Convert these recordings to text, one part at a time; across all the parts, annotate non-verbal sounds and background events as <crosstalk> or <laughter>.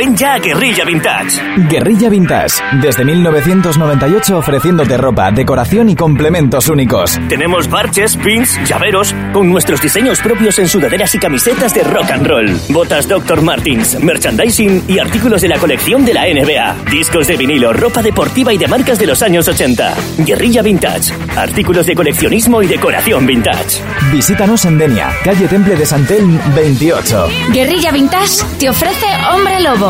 Ven ya a Guerrilla Vintage. Guerrilla Vintage, desde 1998 ofreciéndote ropa, decoración y complementos únicos. Tenemos parches, pins, llaveros, con nuestros diseños propios en sudaderas y camisetas de rock and roll. Botas Dr. Martins, merchandising y artículos de la colección de la NBA. Discos de vinilo, ropa deportiva y de marcas de los años 80. Guerrilla Vintage. Artículos de coleccionismo y decoración vintage. Visítanos en Denia, calle Temple de Santel 28. Guerrilla Vintage te ofrece Hombre Lobo.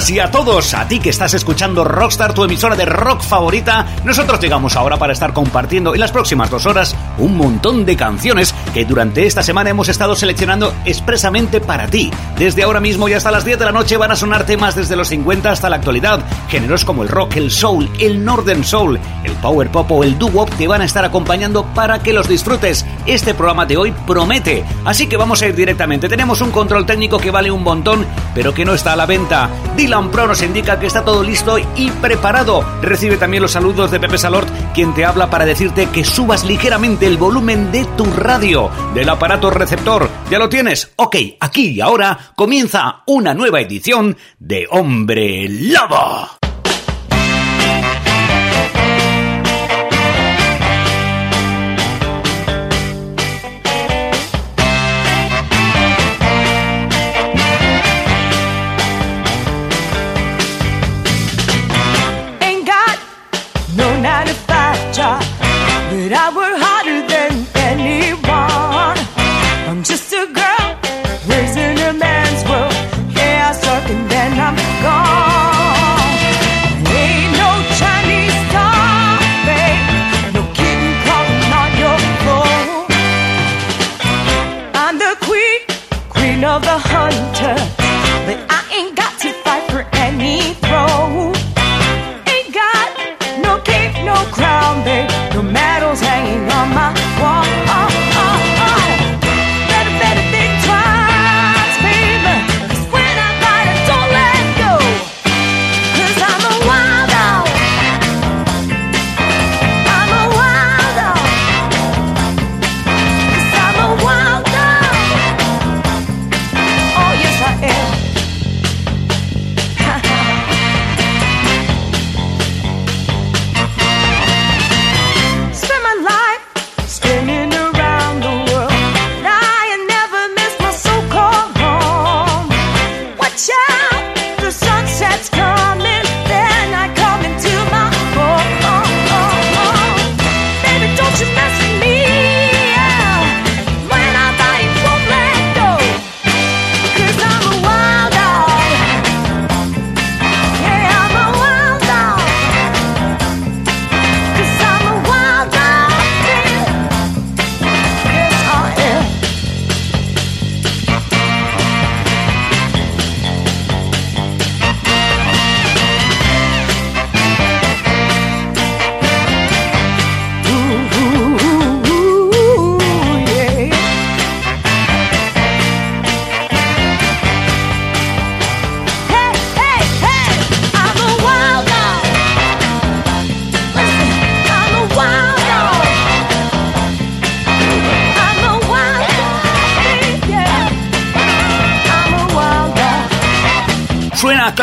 Todas y a todos, a ti que estás escuchando Rockstar, tu emisora de rock favorita, nosotros llegamos ahora para estar compartiendo en las próximas dos horas un montón de canciones que durante esta semana hemos estado seleccionando expresamente para ti. Desde ahora mismo y hasta las 10 de la noche van a sonar temas desde los 50 hasta la actualidad, géneros como el rock, el soul, el northern soul, el power pop o el doo-wop te van a estar acompañando para que los disfrutes. Este programa de hoy promete, así que vamos a ir directamente. Tenemos un control técnico que vale un montón, pero que no está a la venta. Dylan Pro nos indica que está todo listo y preparado. Recibe también los saludos de Pepe Salort, quien te habla para decirte que subas ligeramente el volumen de tu radio, del aparato receptor. ¿Ya lo tienes? Ok, aquí y ahora comienza una nueva edición de Hombre Lobo.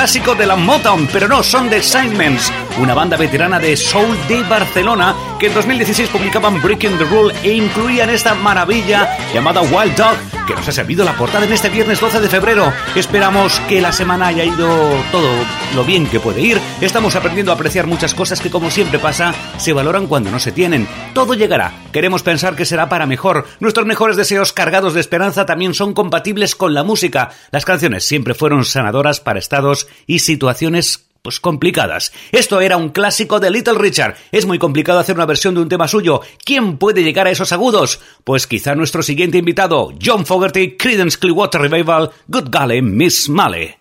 Clásico de la Motown, pero no, son The Assignments, una banda veterana de soul de Barcelona que en 2016 publicaban Breaking the Rule e incluían esta maravilla llamada Wild Dog, que nos ha servido la portada en este viernes 12 de febrero. Esperamos que la semana haya ido todo lo bien que puede ir. Estamos aprendiendo a apreciar muchas cosas que, como siempre pasa, se valoran cuando no se tienen. Todo llegará. Queremos pensar que será para mejor. Nuestros mejores deseos cargados de esperanza también son compatibles con la música. Las canciones siempre fueron sanadoras para estados y situaciones pues complicadas. Esto era un clásico de Little Richard. Es muy complicado hacer una versión de un tema suyo. ¿Quién puede llegar a esos agudos? Pues quizá nuestro siguiente invitado, John Fogerty, Creedence Clearwater Revival, Good Golly, Miss Malley.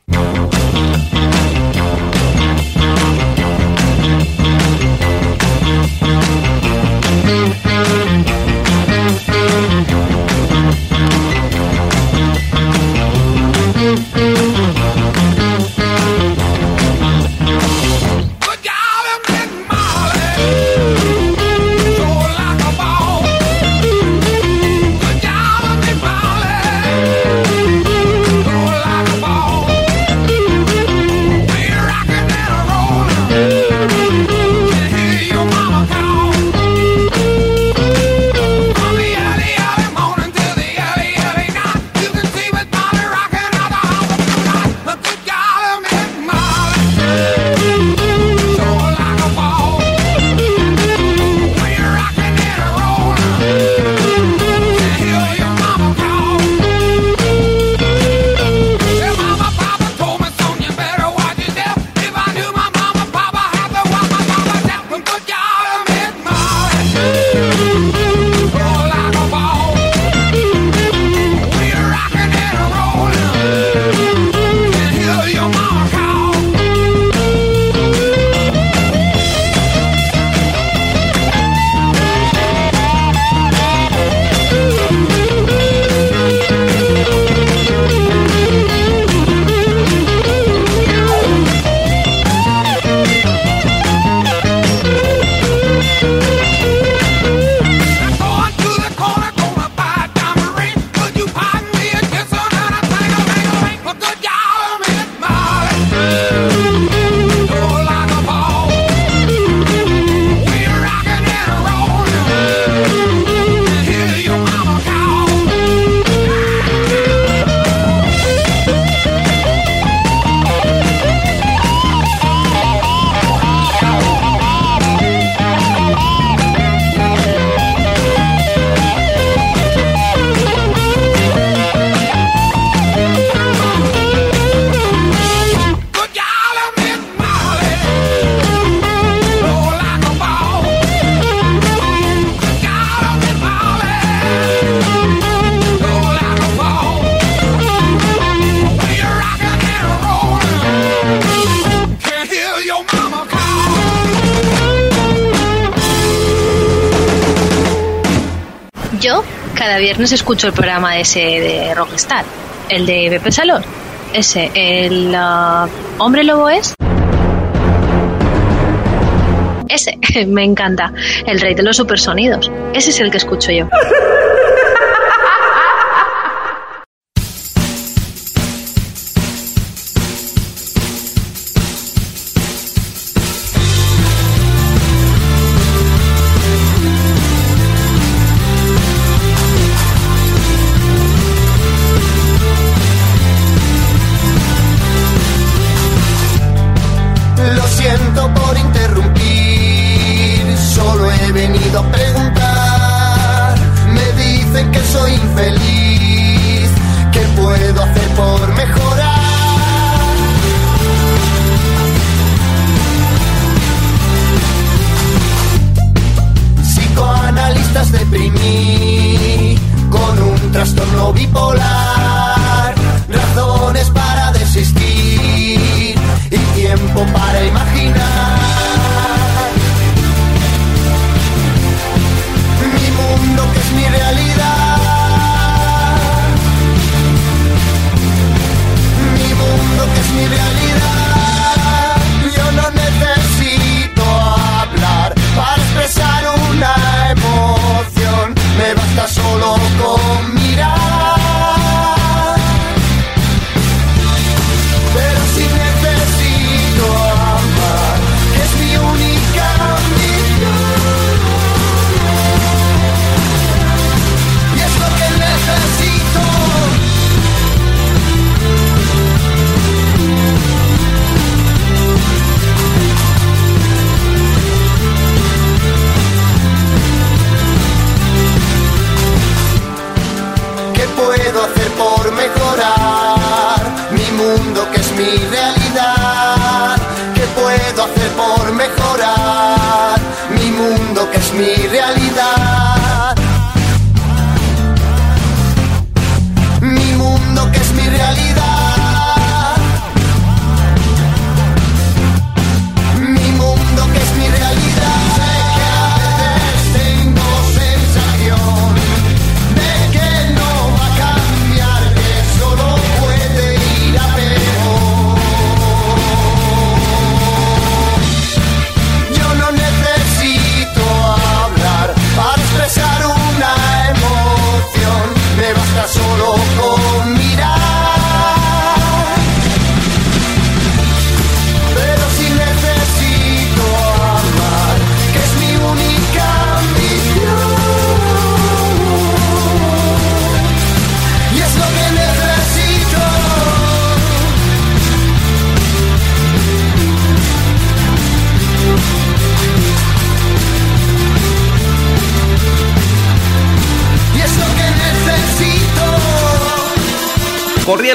Viernes escucho el programa ese de Rockstar, el de Pepe Salón. Ese, el uh, hombre lobo es. Ese, <laughs> me encanta. El rey de los supersonidos. Ese es el que escucho yo. <laughs>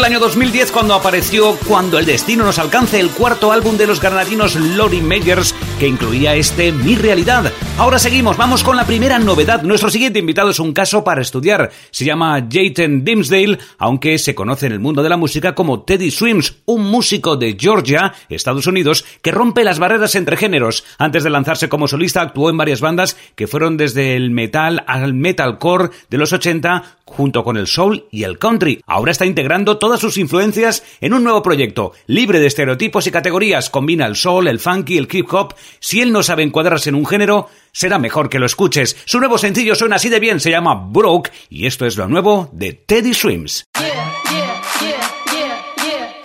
Corría el año 2010 cuando apareció Cuando el destino nos alcance, el cuarto álbum de los granadinos Lori Makers, que incluía este Mi Realidad. Ahora seguimos, vamos con la primera novedad. Nuestro siguiente invitado es un caso para estudiar. Se llama Jayton Dimsdale, aunque se conoce en el mundo de la música como Teddy Swims, un músico de Georgia, Estados Unidos, que rompe las barreras entre géneros. Antes de lanzarse como solista, actuó en varias bandas que fueron desde el metal al metalcore de los 80, junto con el soul y el country. Ahora está integrando todas sus influencias en un nuevo proyecto, libre de estereotipos y categorías. Combina el soul, el funky, el hip hop. Si él no sabe encuadrarse en un género, será mejor que lo escuches. Su nuevo sencillo suena así de bien, se llama Broke y esto es lo nuevo de Teddy Swims.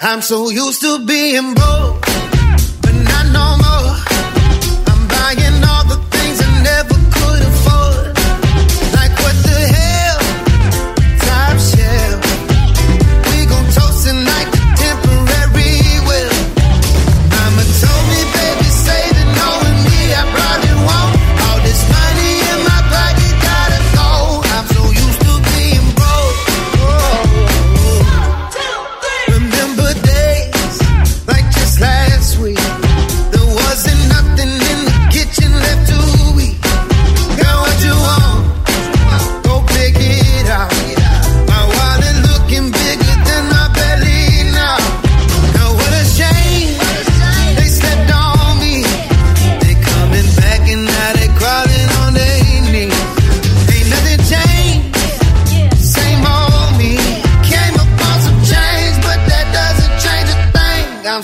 I'm so used to being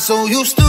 so used to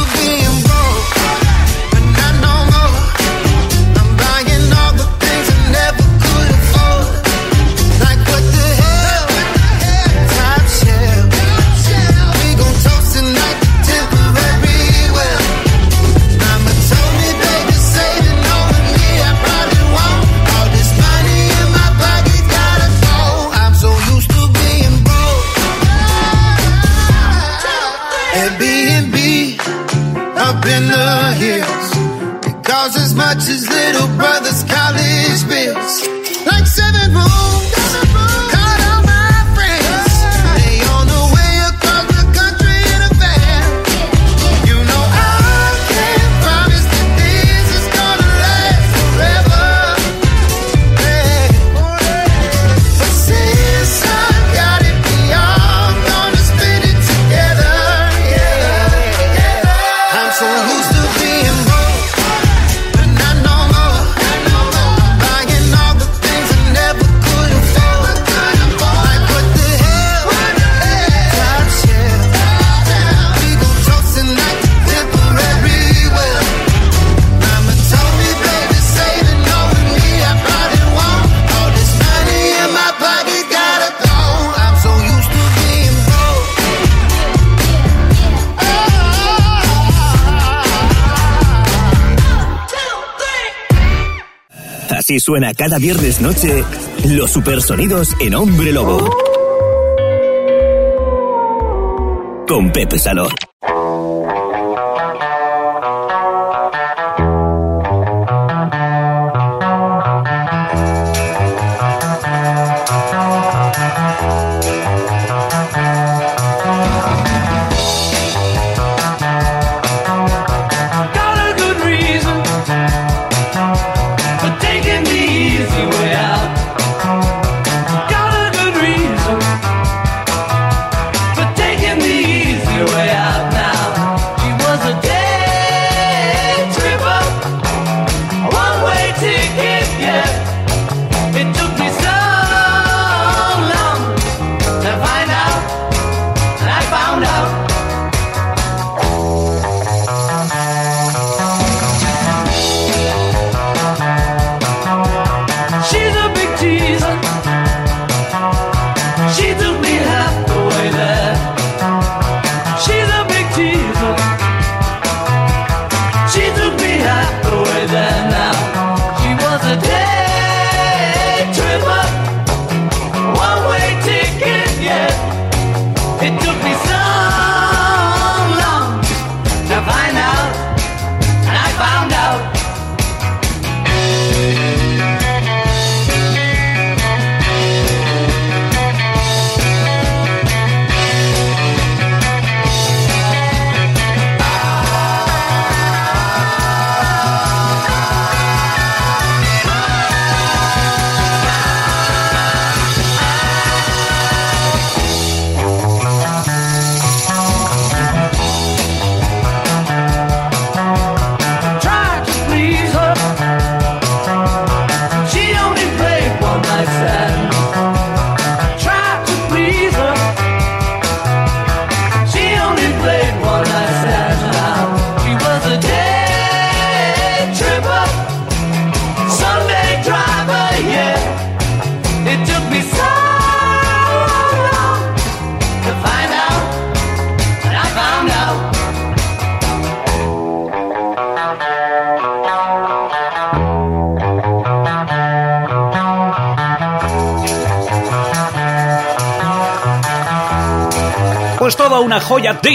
Así suena cada viernes noche los supersonidos en Hombre Lobo. Con Pepe Salón.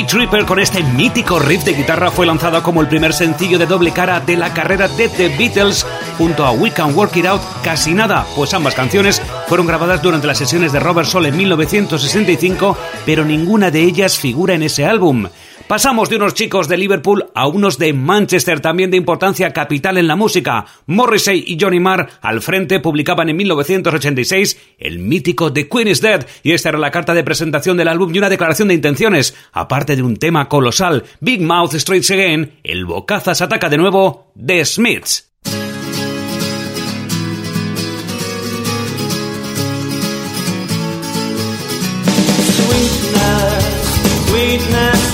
Tripper con este mítico riff de guitarra fue lanzada como el primer sencillo de doble cara de la carrera de The Beatles junto a We Can Work It Out casi nada, pues ambas canciones fueron grabadas durante las sesiones de Robert Soul en 1965, pero ninguna de ellas figura en ese álbum. Pasamos de unos chicos de Liverpool a unos de Manchester, también de importancia capital en la música. Morrissey y Johnny Marr al frente publicaban en 1986 el mítico The Queen is Dead, y esta era la carta de presentación del álbum y una declaración de intenciones, aparte de un tema colosal, Big Mouth Straight Again, el bocazas ataca de nuevo The Smiths.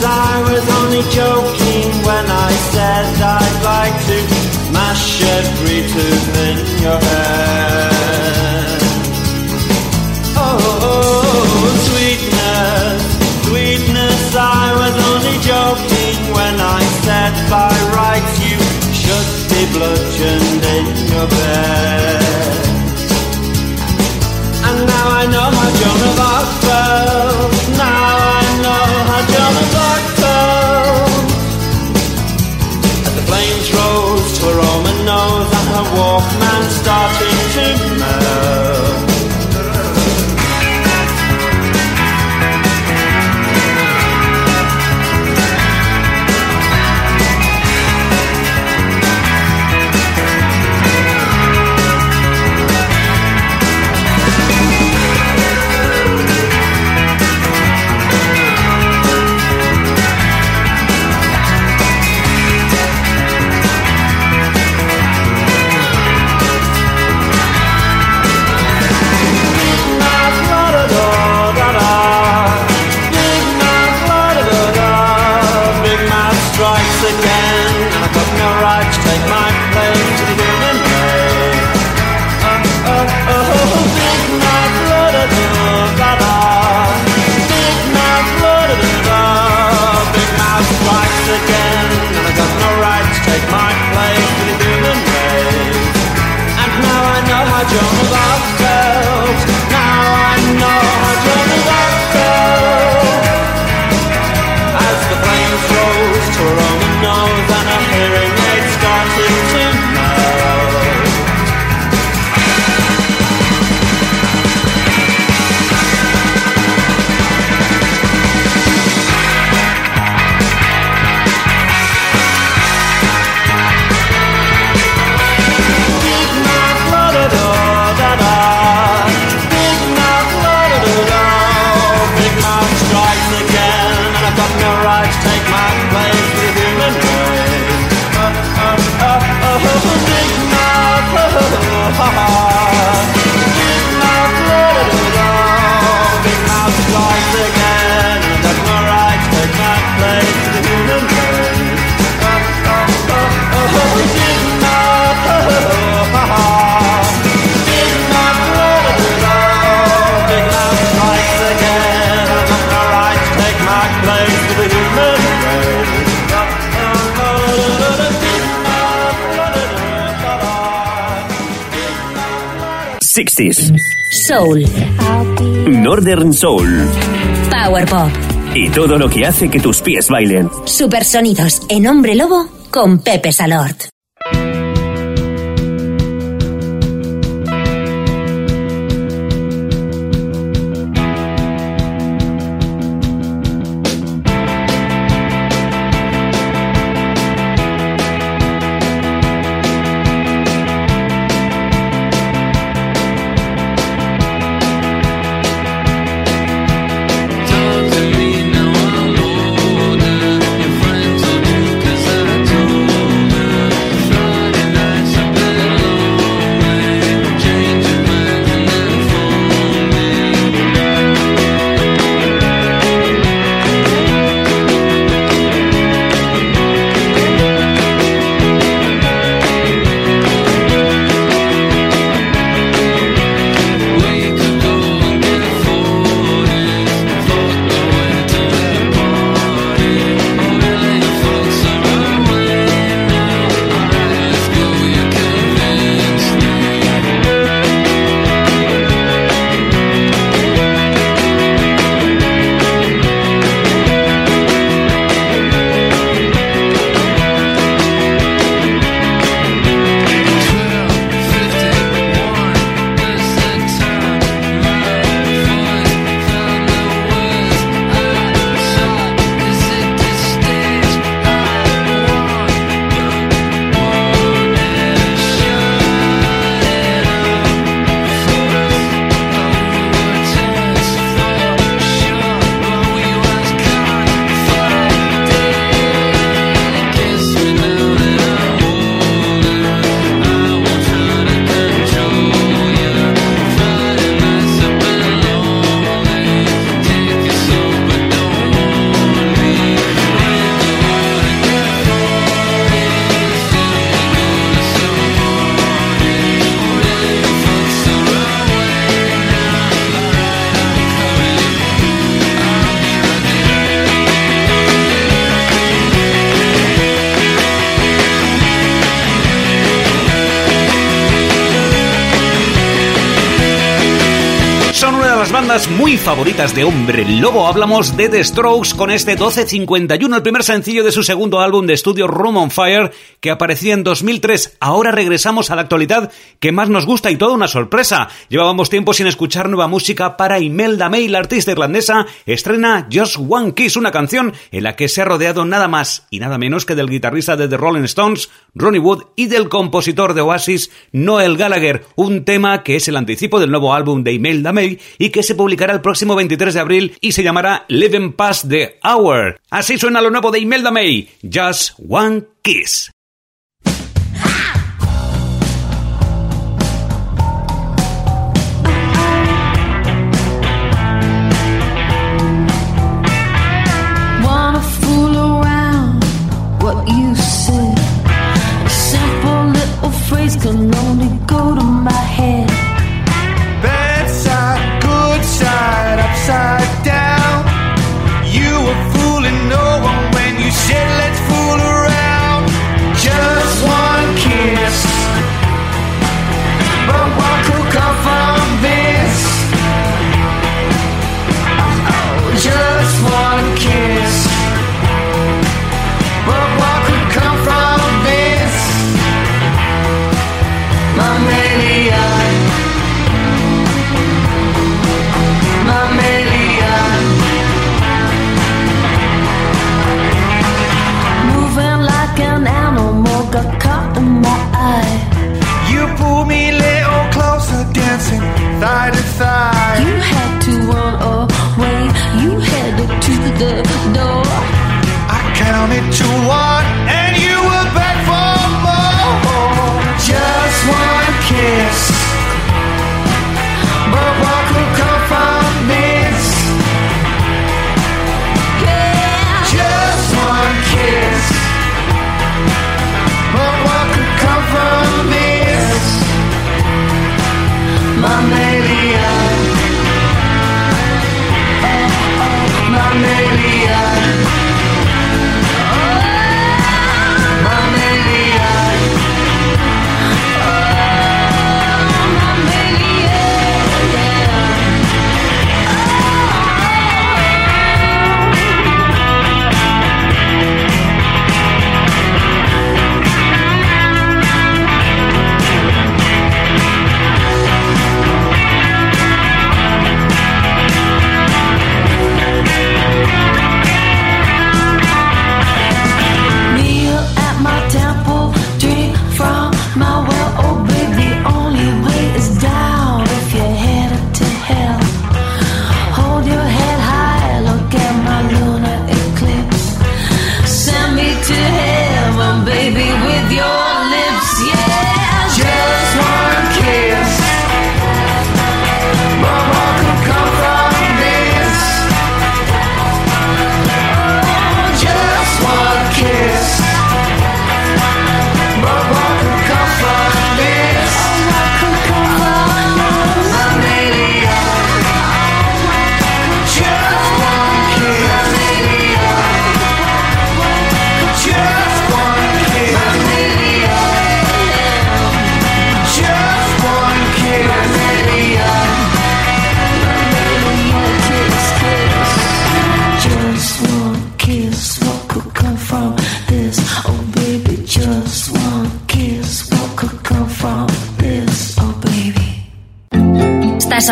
I was only joking when I said I'd like to mash every tooth in your head. Oh, sweetness, sweetness, I was only joking when I said by rights you should be bludgeoned in your bed. And now I know how Joan of Arc Soul. Northern Soul. Power Pop. Y todo lo que hace que tus pies bailen. Supersonidos en Hombre Lobo con Pepe Salort. Favoritas de Hombre Lobo. Hablamos de The Strokes con este 1251, el primer sencillo de su segundo álbum de estudio Room on Fire, que aparecía en 2003. Ahora regresamos a la actualidad que más nos gusta y toda una sorpresa. Llevábamos tiempo sin escuchar nueva música para Imelda May, la artista irlandesa, estrena Just One Kiss, una canción en la que se ha rodeado nada más y nada menos que del guitarrista de The Rolling Stones, Ronnie Wood, y del compositor de Oasis, Noel Gallagher, un tema que es el anticipo del nuevo álbum de Imelda May y que se publicará el próximo 23 de abril y se llamará Living Past the Hour. Así suena lo nuevo de Imelda May, Just One Kiss.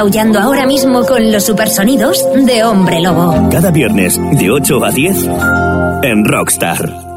Aullando ahora mismo con los supersonidos de Hombre Lobo. Cada viernes, de 8 a 10, en Rockstar.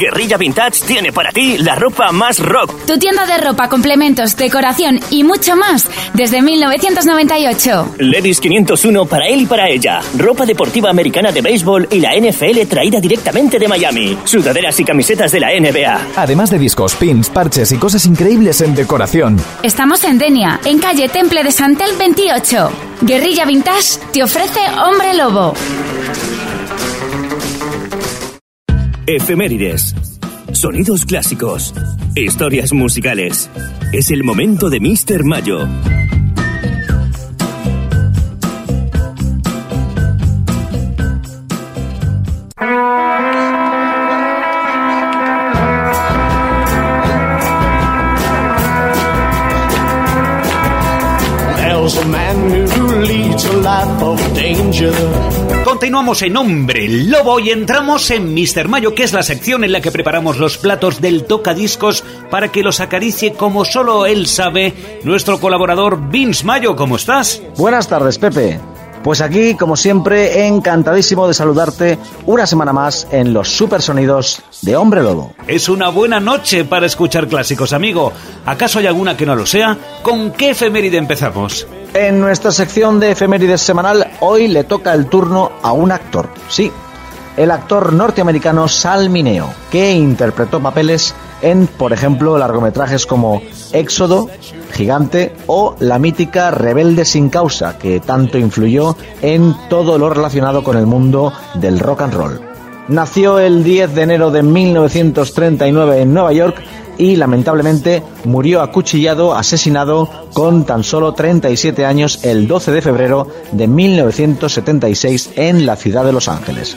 Guerrilla Vintage tiene para ti la ropa más rock. Tu tienda de ropa, complementos, decoración y mucho más desde 1998. Levis 501 para él y para ella. Ropa deportiva americana de béisbol y la NFL traída directamente de Miami. Sudaderas y camisetas de la NBA. Además de discos, pins, parches y cosas increíbles en decoración. Estamos en Denia, en calle Temple de Santel 28. Guerrilla Vintage te ofrece Hombre Lobo. Efemérides. Sonidos clásicos. Historias musicales. Es el momento de Mr. Mayo. There's a man who leads a life of danger. Continuamos en Hombre Lobo y entramos en Mr. Mayo, que es la sección en la que preparamos los platos del tocadiscos para que los acaricie como solo él sabe, nuestro colaborador Vince Mayo. ¿Cómo estás? Buenas tardes, Pepe. Pues aquí, como siempre, encantadísimo de saludarte una semana más en los supersonidos de Hombre Lobo. Es una buena noche para escuchar clásicos, amigo. ¿Acaso hay alguna que no lo sea? ¿Con qué efeméride empezamos? En nuestra sección de efemérides semanal, hoy le toca el turno a un actor. Sí, el actor norteamericano Sal Mineo, que interpretó papeles en, por ejemplo, largometrajes como Éxodo, Gigante o la mítica Rebelde sin causa, que tanto influyó en todo lo relacionado con el mundo del rock and roll. Nació el 10 de enero de 1939 en Nueva York y lamentablemente murió acuchillado, asesinado con tan solo 37 años el 12 de febrero de 1976 en la ciudad de Los Ángeles.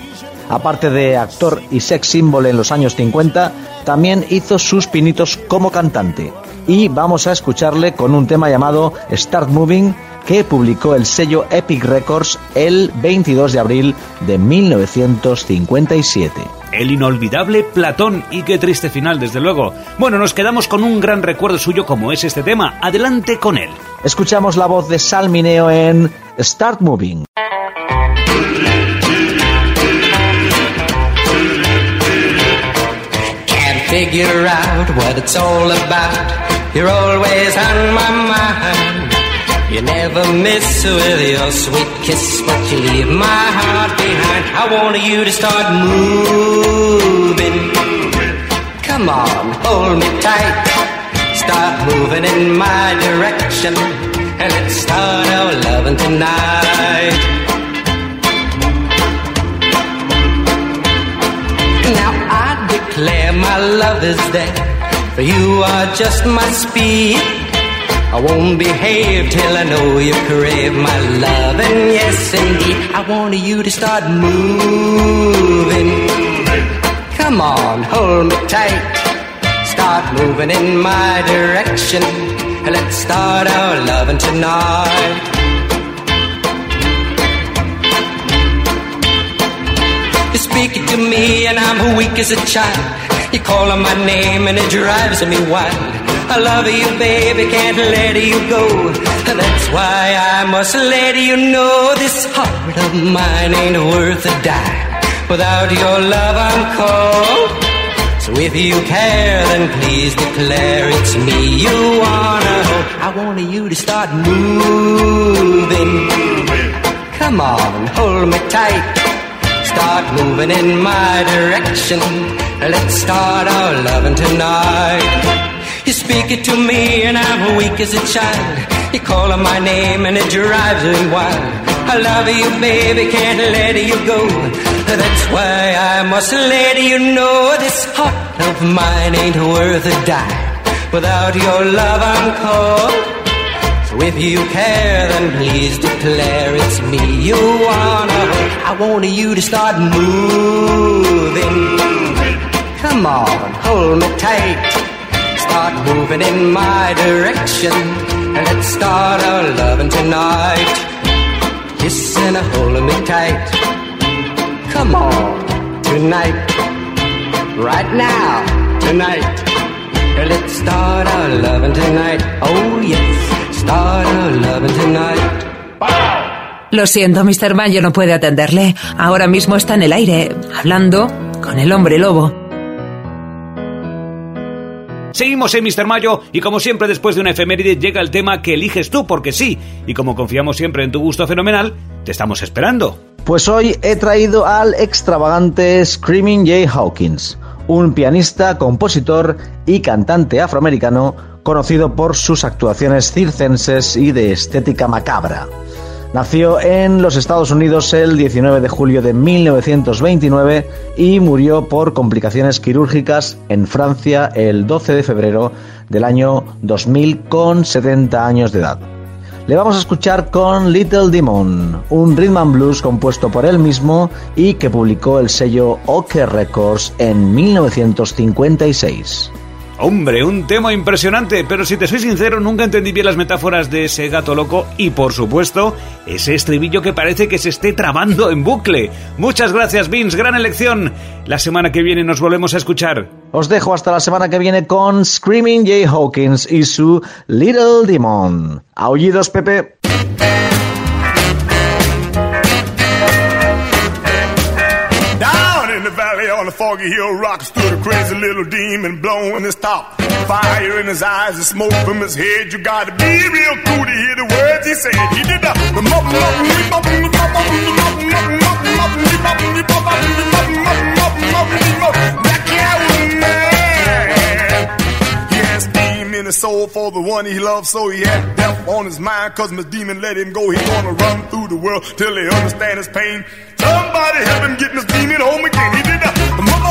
Aparte de actor y sex symbol en los años 50, también hizo sus pinitos como cantante. Y vamos a escucharle con un tema llamado Start Moving que publicó el sello Epic Records el 22 de abril de 1957. El inolvidable Platón y qué triste final, desde luego. Bueno, nos quedamos con un gran recuerdo suyo como es este tema. Adelante con él. Escuchamos la voz de Sal Mineo en Start Moving. Can't figure out what it's all about. You're always on my mind. You never miss with your sweet kiss, but you leave my heart behind. I want you to start moving. Come on, hold me tight. Start moving in my direction. And let's start our loving tonight. Now I declare my love is there. For you are just my speed. I won't behave till I know you crave my love. And yes, indeed, I want you to start moving. Come on, hold me tight. Start moving in my direction. Let's start our loving tonight. You're speaking to me and I'm weak as a child. You call on my name and it drives me wild. I love you, baby, can't let you go. That's why I must let you know this heart of mine ain't worth a dime. Without your love, I'm cold. So if you care, then please declare it's me you wanna hold. I want you to start moving. Come on, hold me tight. Start moving in my direction. Let's start our loving tonight. You speak it to me and I'm weak as a child. You call on my name and it drives me wild. I love you, baby, can't let you go. That's why I must let you know this heart of mine ain't worth a dime. Without your love, I'm cold. So if you care, then please declare it's me you wanna. I want you to start moving. Come on, hold me tight. Start moving in my direction. And let's start our loving tonight. Kissing and holding me tight. Come on, tonight. Right now, tonight. Let's start our loving tonight. Oh yes, start our loving tonight. Lo siento, Mr. Mayo no puede atenderle. Ahora mismo está en el aire, hablando con el hombre lobo. Seguimos en Mr. Mayo y como siempre después de una efeméride llega el tema que eliges tú porque sí, y como confiamos siempre en tu gusto fenomenal, te estamos esperando. Pues hoy he traído al extravagante Screaming Jay Hawkins, un pianista, compositor y cantante afroamericano conocido por sus actuaciones circenses y de estética macabra. Nació en los Estados Unidos el 19 de julio de 1929 y murió por complicaciones quirúrgicas en Francia el 12 de febrero del año 2000 con 70 años de edad. Le vamos a escuchar con Little Demon, un rhythm and blues compuesto por él mismo y que publicó el sello OK Records en 1956. Hombre, un tema impresionante, pero si te soy sincero, nunca entendí bien las metáforas de ese gato loco y, por supuesto, ese estribillo que parece que se esté trabando en bucle. Muchas gracias, Vince, gran elección. La semana que viene nos volvemos a escuchar. Os dejo hasta la semana que viene con Screaming Jay Hawkins y su Little Demon. Aullidos, Pepe. Foggy hill rock stood a crazy little demon blowing his top. Fire in his eyes and smoke from his head. You gotta be real cool to hear the words he said. He did the that cat was mad. He had steam in his soul for the one he loved, so he had death on his mind. Cause Miss Demon let him go. He's gonna run through the world till he understand his pain. Somebody help him get Miss Demon home again. He did the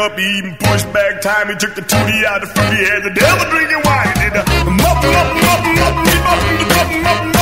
up, even pushed back time. He took the tootie out the fruity, had the devil drinking wine. Did a uh, muffin, muffin, muffin, muffin, muffin, muffin, muffin, muffin.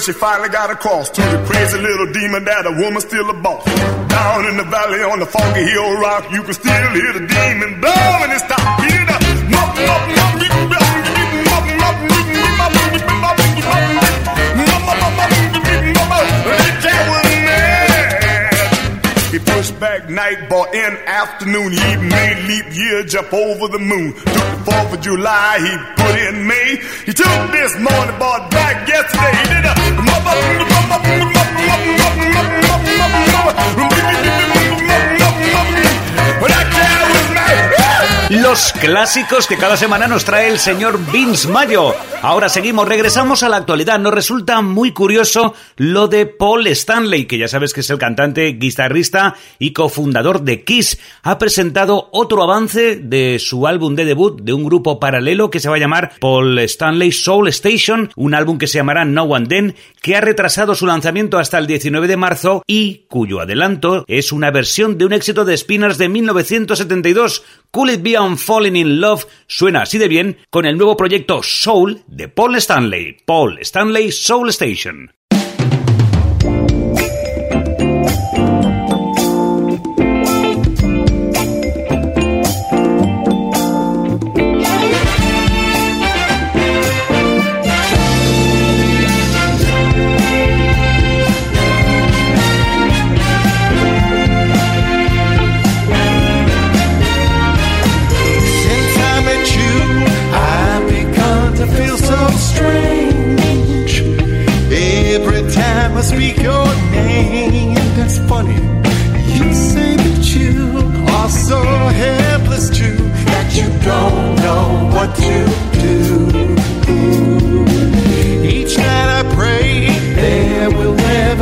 Cause she finally got across to the crazy little demon that a woman still a boss. Down in the valley on the foggy hill rock, you can still hear the demon blowing his top. Hear the mup, mup, He pushed back night, bought in afternoon. He made leap year jump over the moon. Took the 4th of July, he put in May. He took this morning, bought back yesterday. He did a Los clásicos que cada semana nos trae el señor Vince Mayo. Ahora seguimos, regresamos a la actualidad. Nos resulta muy curioso lo de Paul Stanley, que ya sabes que es el cantante, guitarrista y cofundador de Kiss. Ha presentado otro avance de su álbum de debut de un grupo paralelo que se va a llamar Paul Stanley Soul Station, un álbum que se llamará No One Then, que ha retrasado su lanzamiento hasta el 19 de marzo y cuyo adelanto es una versión de un éxito de Spinners de 1972. Could It Be Falling in Love suena así de bien con el nuevo proyecto Soul de Paul Stanley, Paul Stanley Soul Station.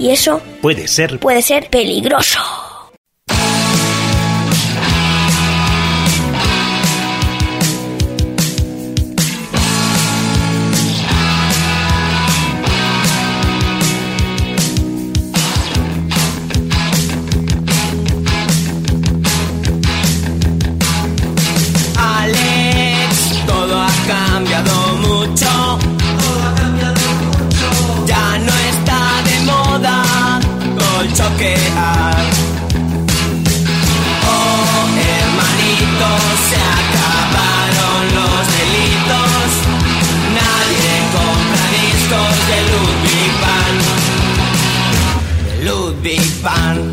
Y eso puede ser, peligroso. Se acabaron los delitos. Nadie compra discos de Ludwig van Ludwig van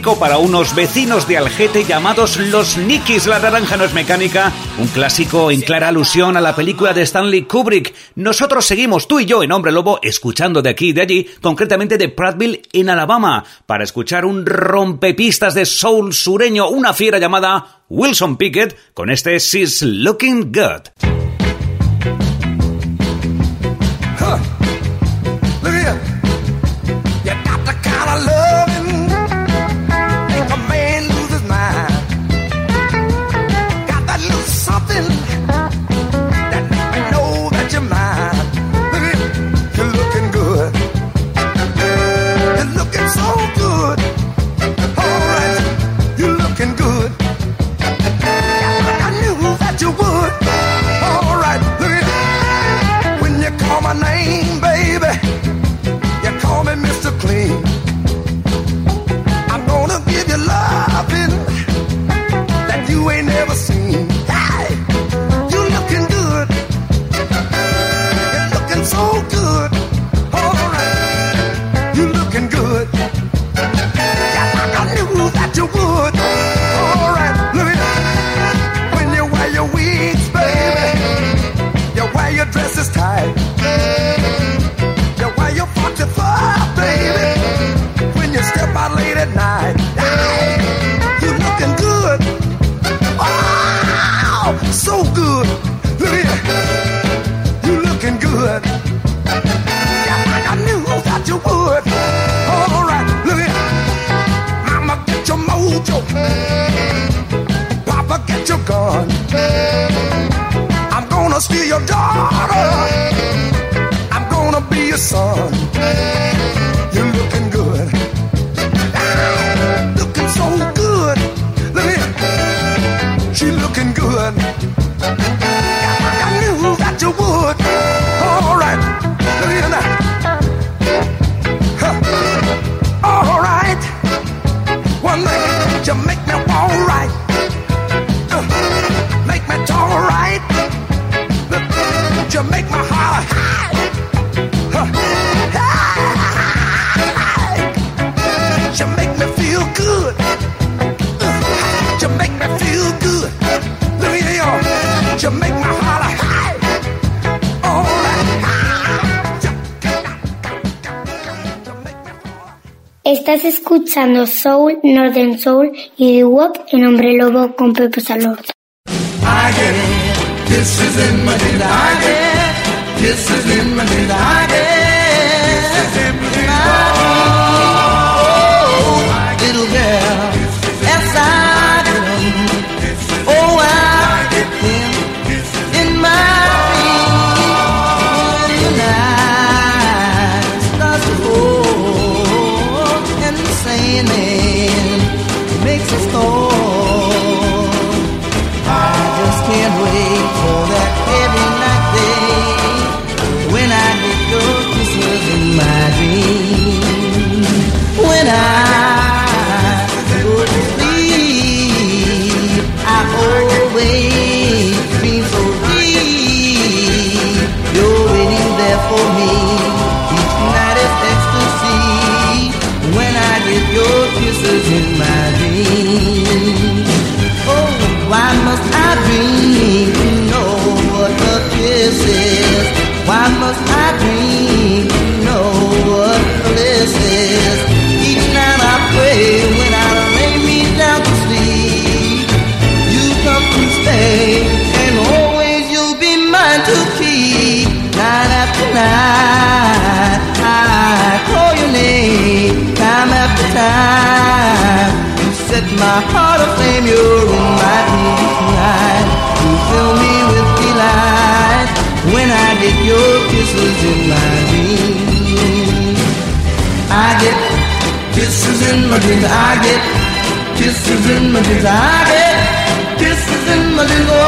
para unos vecinos de Algete llamados Los Nikis. La naranja no es mecánica, un clásico en clara alusión a la película de Stanley Kubrick. Nosotros seguimos, tú y yo, en Hombre Lobo, escuchando de aquí y de allí, concretamente de Prattville, en Alabama, para escuchar un rompepistas de soul sureño, una fiera llamada Wilson Pickett, con este She's Looking Good. good. daughter. I'm gonna be a son. Estás escuchando Soul, Northern Soul y The Walk en Hombre Lobo con Pepe Salor. I my heart aflame. You're in my dreams tonight. You fill me with delight when I get your kisses in my dreams. I get kisses in my dreams. I get kisses in my dreams. I get kisses in my dreams. Oh,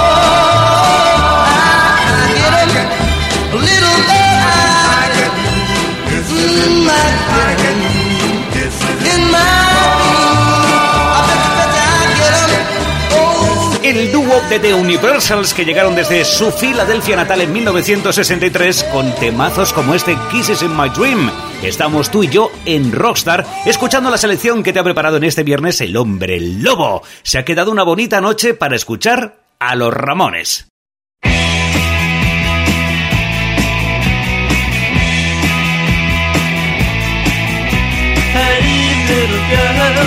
I, I get 'em. A little De Universals que llegaron desde su Filadelfia natal en 1963 con temazos como este Kisses in My Dream. Estamos tú y yo en Rockstar escuchando la selección que te ha preparado en este viernes el hombre lobo. Se ha quedado una bonita noche para escuchar a los Ramones. Hey, little girl,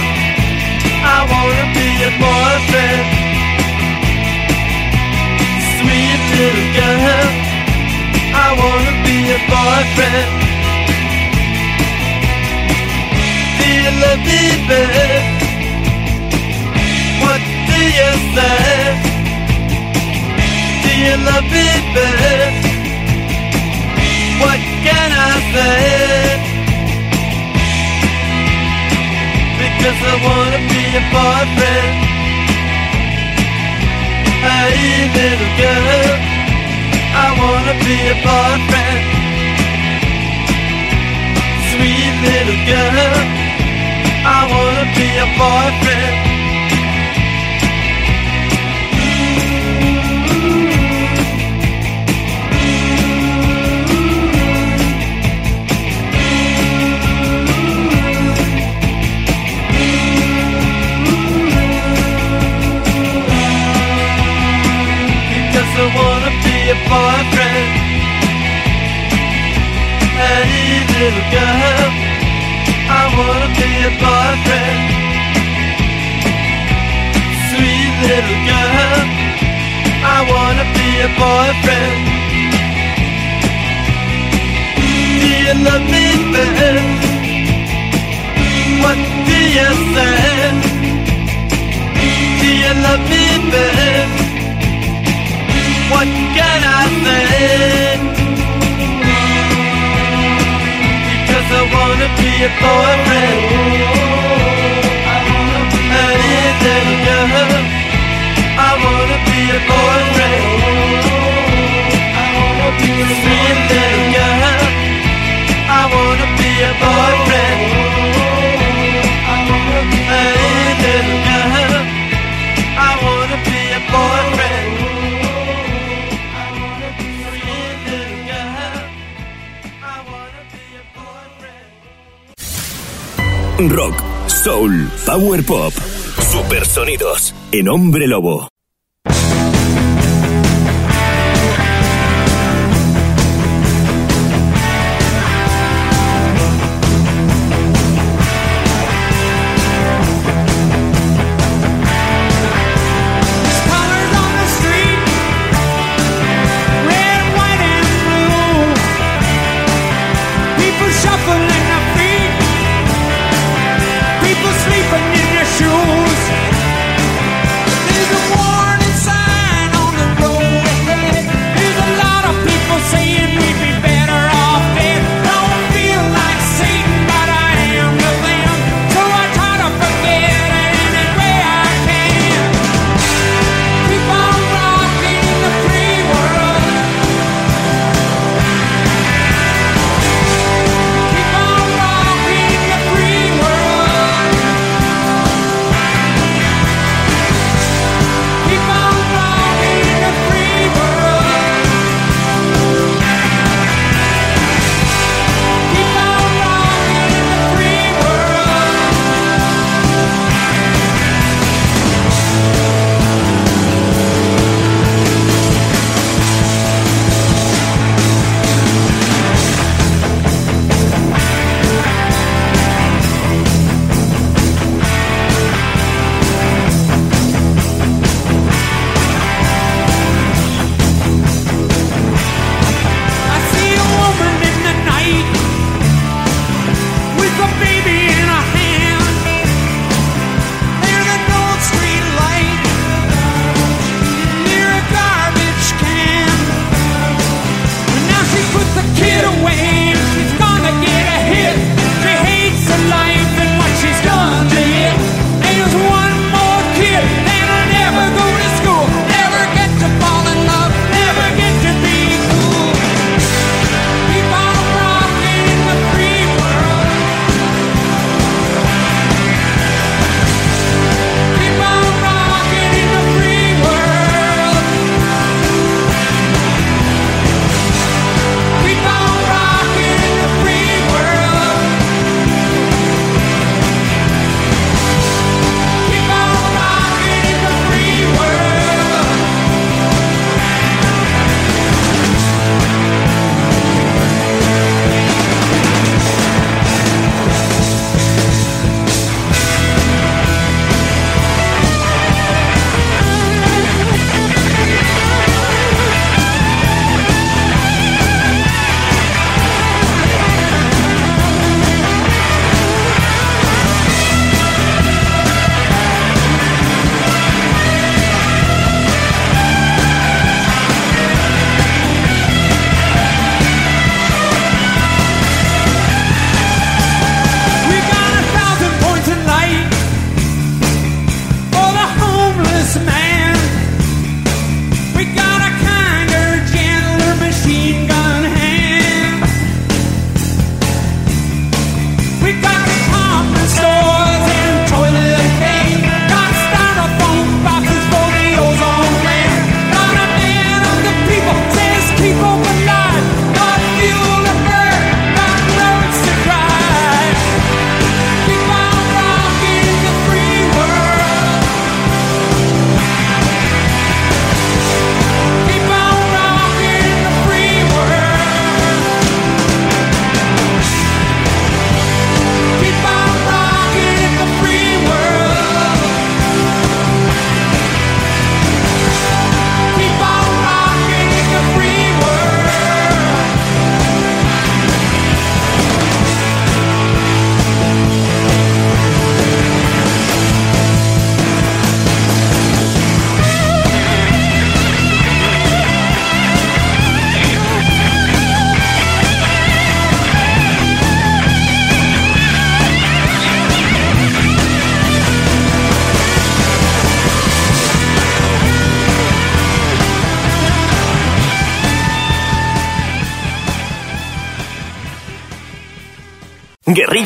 I wanna be your boyfriend. Little girl, I wanna be your boyfriend. Do you love me, babe? What do you say? Do you love me, babe? What can I say? because I wanna be your boyfriend. Hey, little girl, I wanna be your boyfriend. Sweet little girl, I wanna be your boyfriend. Boyfriend. Hey, little girl, I wanna be your boyfriend. Sweet little girl, I wanna be your boyfriend. Do you love me, babe? What do you say? Do you love me, babe? What can I say? Because I wanna be a boyfriend. Girl, I wanna be a boyfriend. Little girl, I wanna be a boyfriend. Rock, soul, power pop, supersonidos en Hombre Lobo.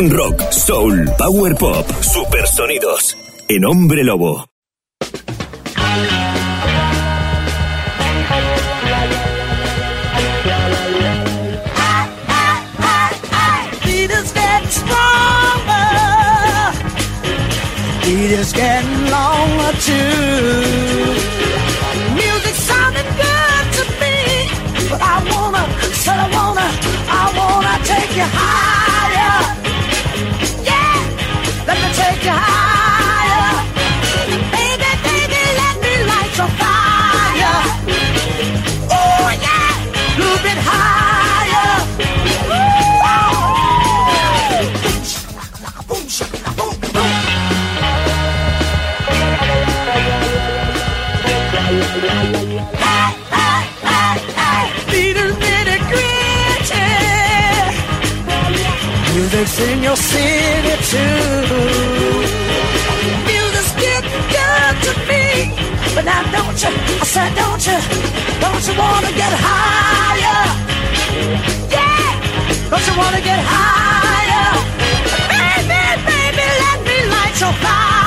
Rock, soul, power pop, supersonidos. En Hombre Lobo. Beat is getting longer too. Music sounding good to me, but I wanna, said I wanna, I wanna take you higher. Music's in your city too. Music's getting good to me. But now don't you, I said don't you, don't you wanna get higher? Yeah, don't you wanna get higher? Baby, baby, let me light your fire.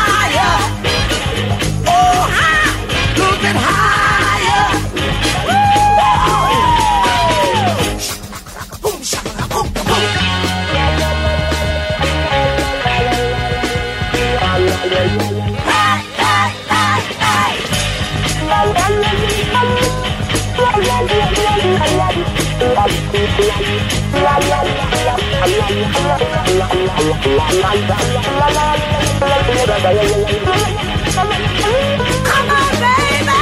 Come on, baby.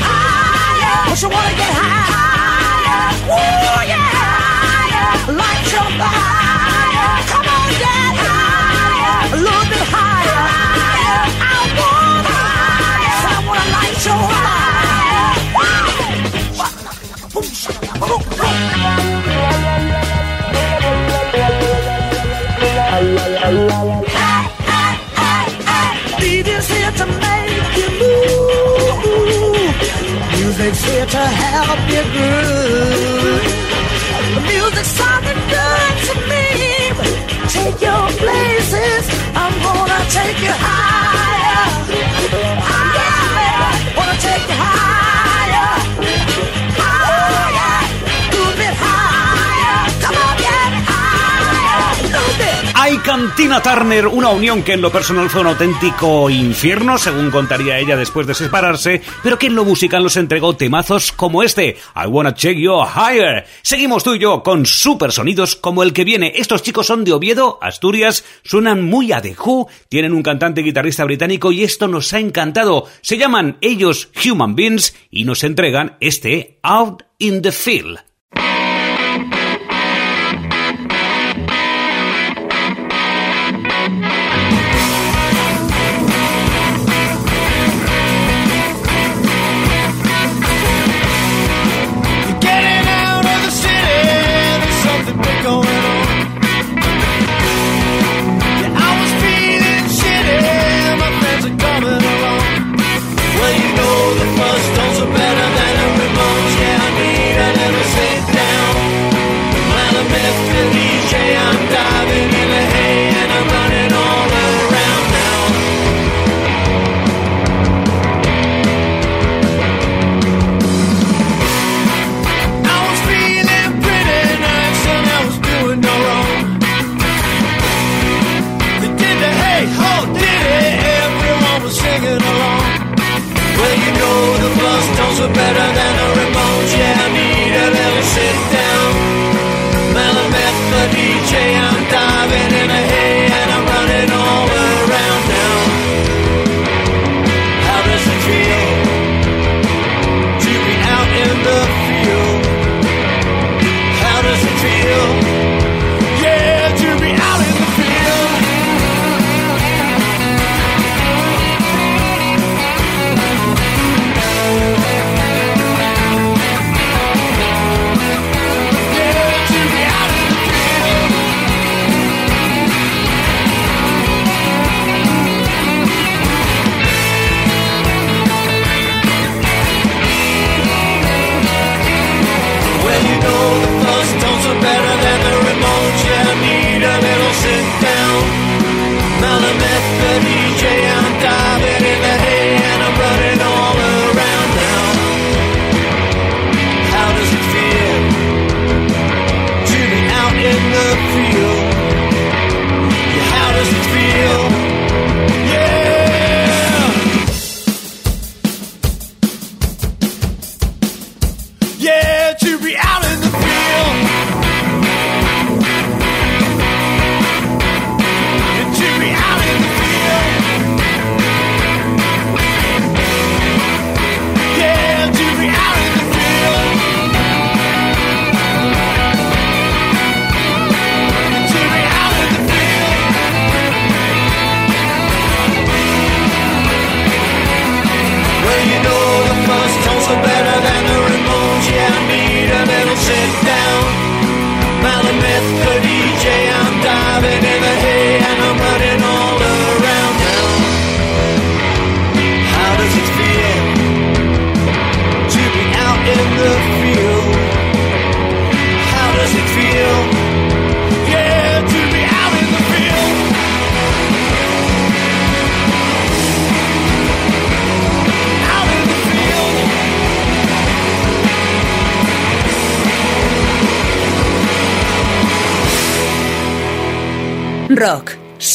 Higher. Don't you wanna get higher? Ooh, yeah. Higher. Light your fire. Is here to make you move. Music's here to help you groove. The music's sounding good to me. Take your places. I'm gonna take you higher. Higher. Wanna take you higher. Bit. Hay Cantina Turner, una unión que en lo personal fue un auténtico infierno, según contaría ella después de separarse, pero que en lo musical nos entregó temazos como este, I Wanna Check You Higher. Seguimos tú y yo con super sonidos como el que viene. Estos chicos son de Oviedo, Asturias, suenan muy a The Who, tienen un cantante guitarrista británico y esto nos ha encantado. Se llaman ellos Human Beings y nos entregan este Out in the Field.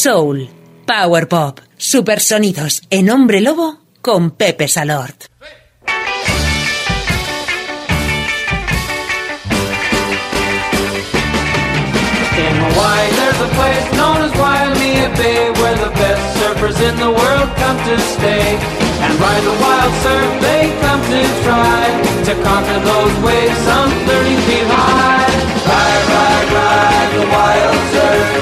Soul, power pop, supersonidos en Hombre Lobo con Pepe Salort. In Hawaii, there's a place known as Waimea Bay where the best surfers in the world come to stay. And ride the wild surf, they come to try to conquer those waves some 30 feet high. Ride, ride, ride the wild surf.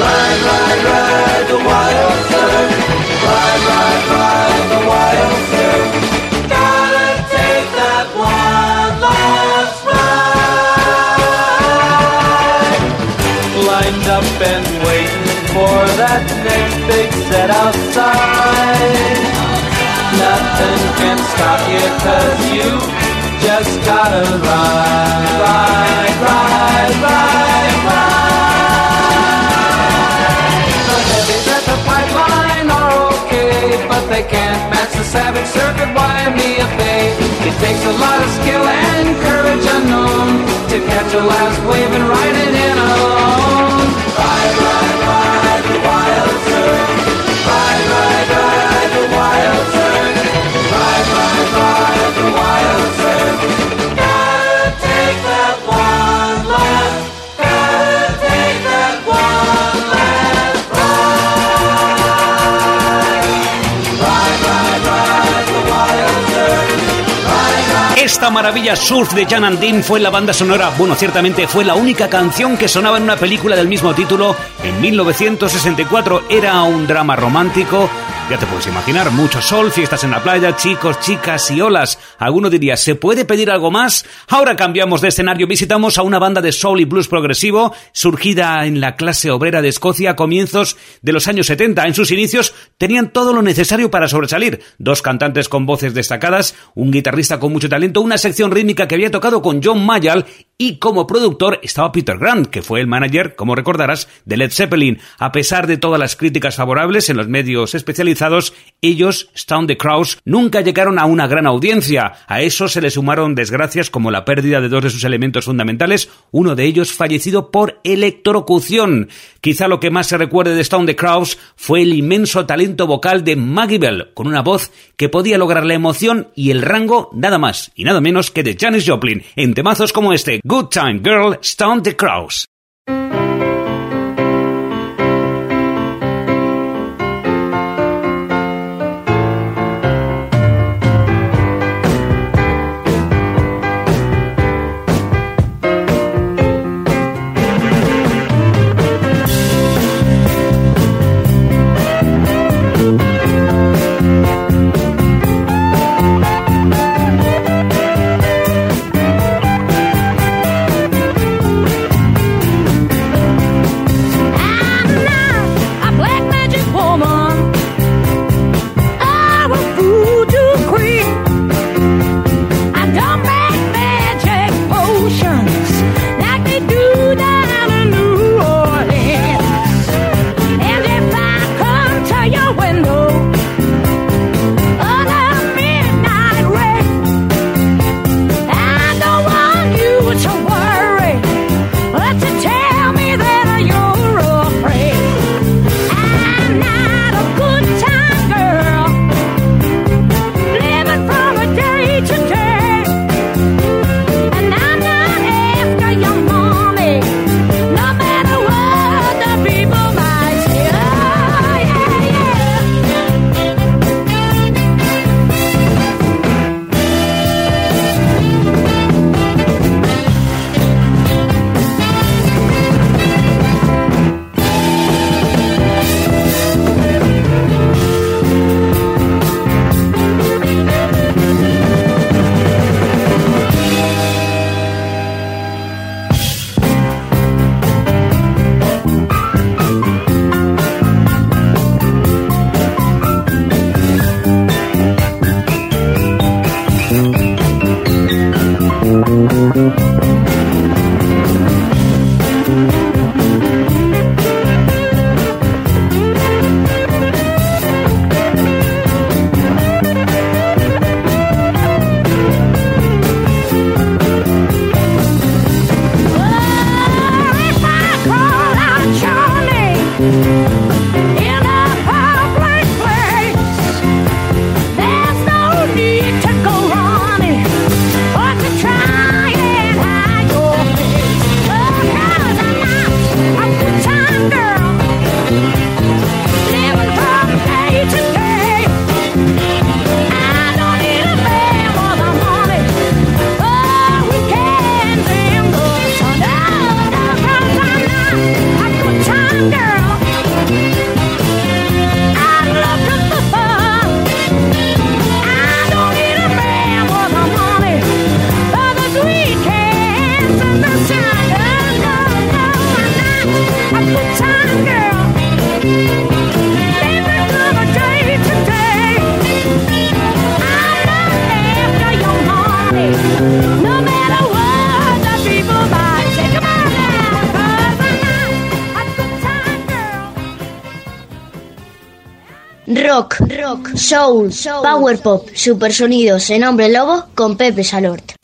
Ride, ride, ride the wild surf. Ride, ride, ride the wild surf. Gotta take that one last ride lined up and waiting for that next big set outside. Nothing can stop you cause you just gotta ride, ride, ride, ride, ride. But they can't match the savage surf at Waimea Bay. It takes a lot of skill and courage unknown to catch a last wave and ride it in alone. Ride, ride, ride the wild Esta maravilla surf de Jan and Dean fue la banda sonora, bueno, ciertamente fue la única canción que sonaba en una película del mismo título en 1964. Era un drama romántico, ya te puedes imaginar, mucho sol, fiestas en la playa, chicos, chicas y olas. Alguno diría, ¿se puede pedir algo más? Ahora cambiamos de escenario, visitamos a una banda de soul y blues progresivo, surgida en la clase obrera de Escocia a comienzos de los años 70. En sus inicios tenían todo lo necesario para sobresalir. Dos cantantes con voces destacadas, un guitarrista con mucho talento, una sección rítmica que había tocado con John Mayall y como productor estaba Peter Grant, que fue el manager, como recordarás, de Led Zeppelin. A pesar de todas las críticas favorables en los medios especializados, ellos, Stone the Crows, nunca llegaron a una gran audiencia. A eso se le sumaron desgracias como la pérdida de dos de sus elementos fundamentales, uno de ellos fallecido por electrocución. Quizá lo que más se recuerde de Stone the Crows fue el inmenso talento vocal de Maggie Bell, con una voz que podía lograr la emoción y el rango nada más y nada menos que de Janis Joplin, en temazos como este, Good Time Girl, Stone the Crows. soul, power pop, supersonidos en Hombre Lobo con Pepe Salort.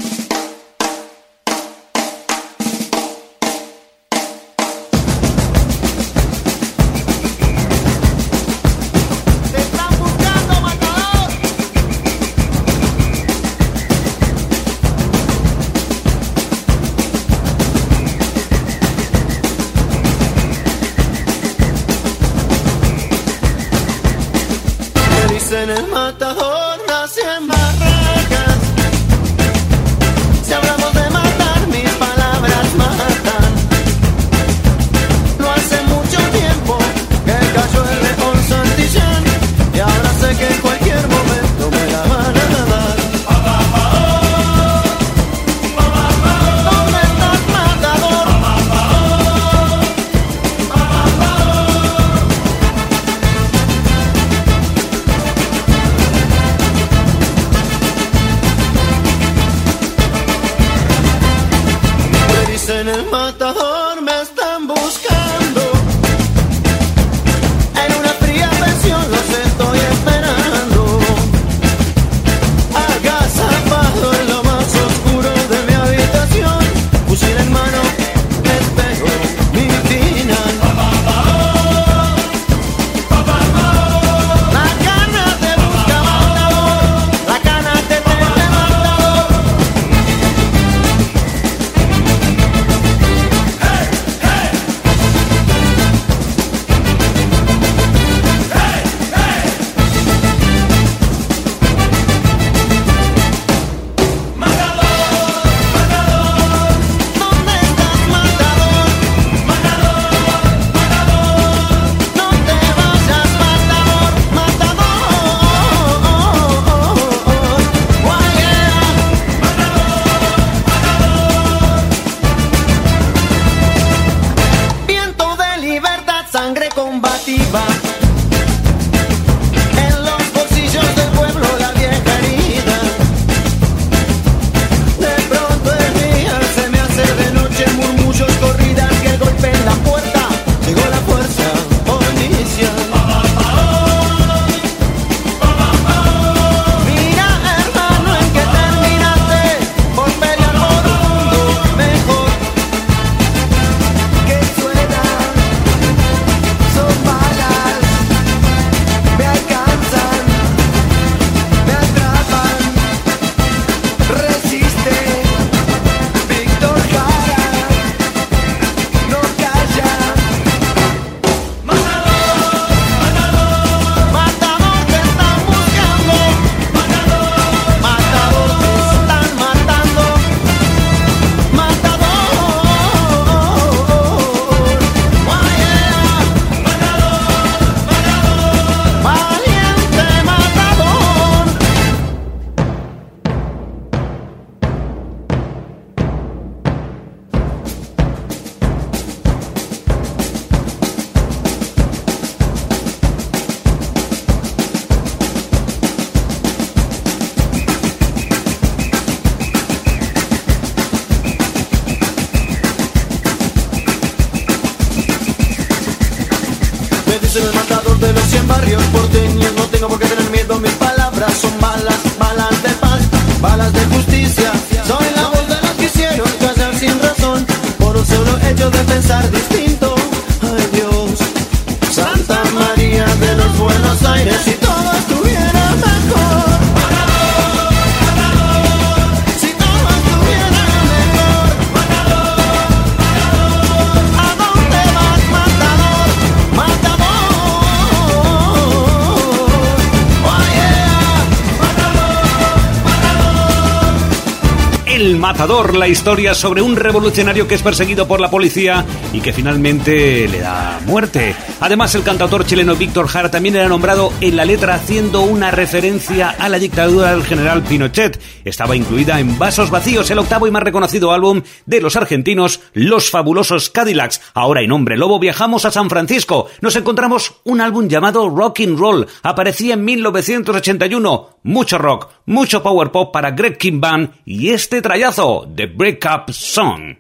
La historia sobre un revolucionario que es perseguido por la policía y que finalmente le da muerte. Además, el cantautor chileno Víctor Jara también era nombrado en la letra haciendo una referencia a la dictadura del general Pinochet. Estaba incluida en Vasos Vacíos, el octavo y más reconocido álbum de los argentinos, Los Fabulosos Cadillacs. Ahora en Hombre Lobo viajamos a San Francisco. Nos encontramos un álbum llamado Rock Roll. Aparecía en 1981. Mucho rock, mucho power pop para Greg King Band y este trayazo, The Breakup Song.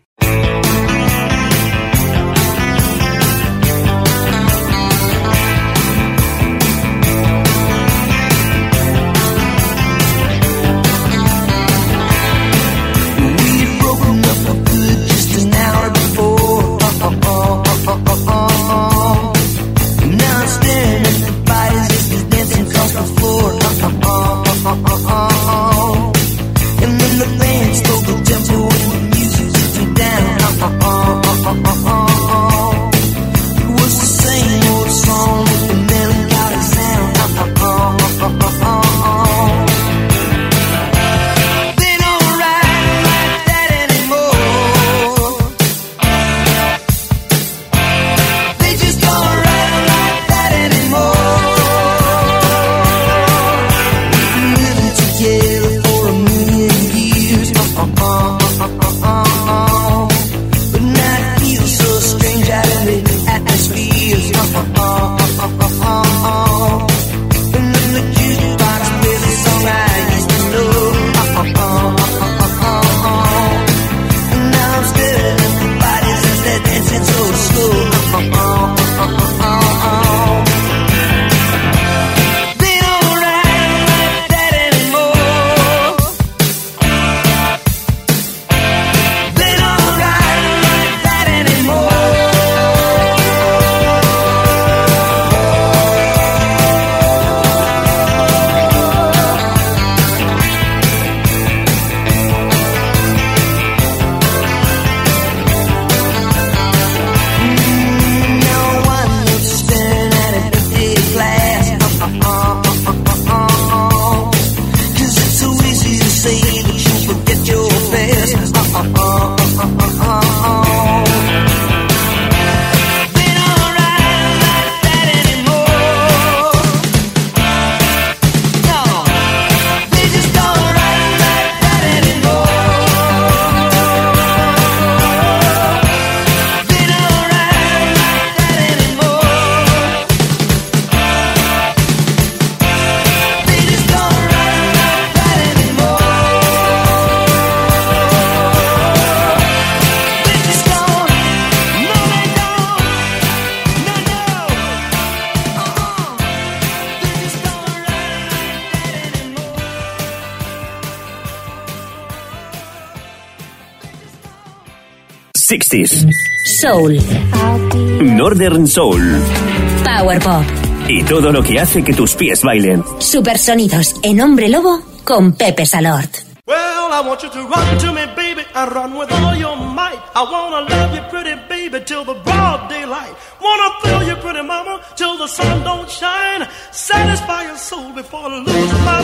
Soul. Northern Soul. Power Pop. Y todo lo que hace que tus pies bailen. Supersonidos en Hombre Lobo con Pepe Salort. Well, I want you to run to me, baby, and run with all your might. I wanna love you, pretty baby, till the broad daylight. Wanna feel you, pretty mama, till the sun don't shine. Satisfy your soul before losing my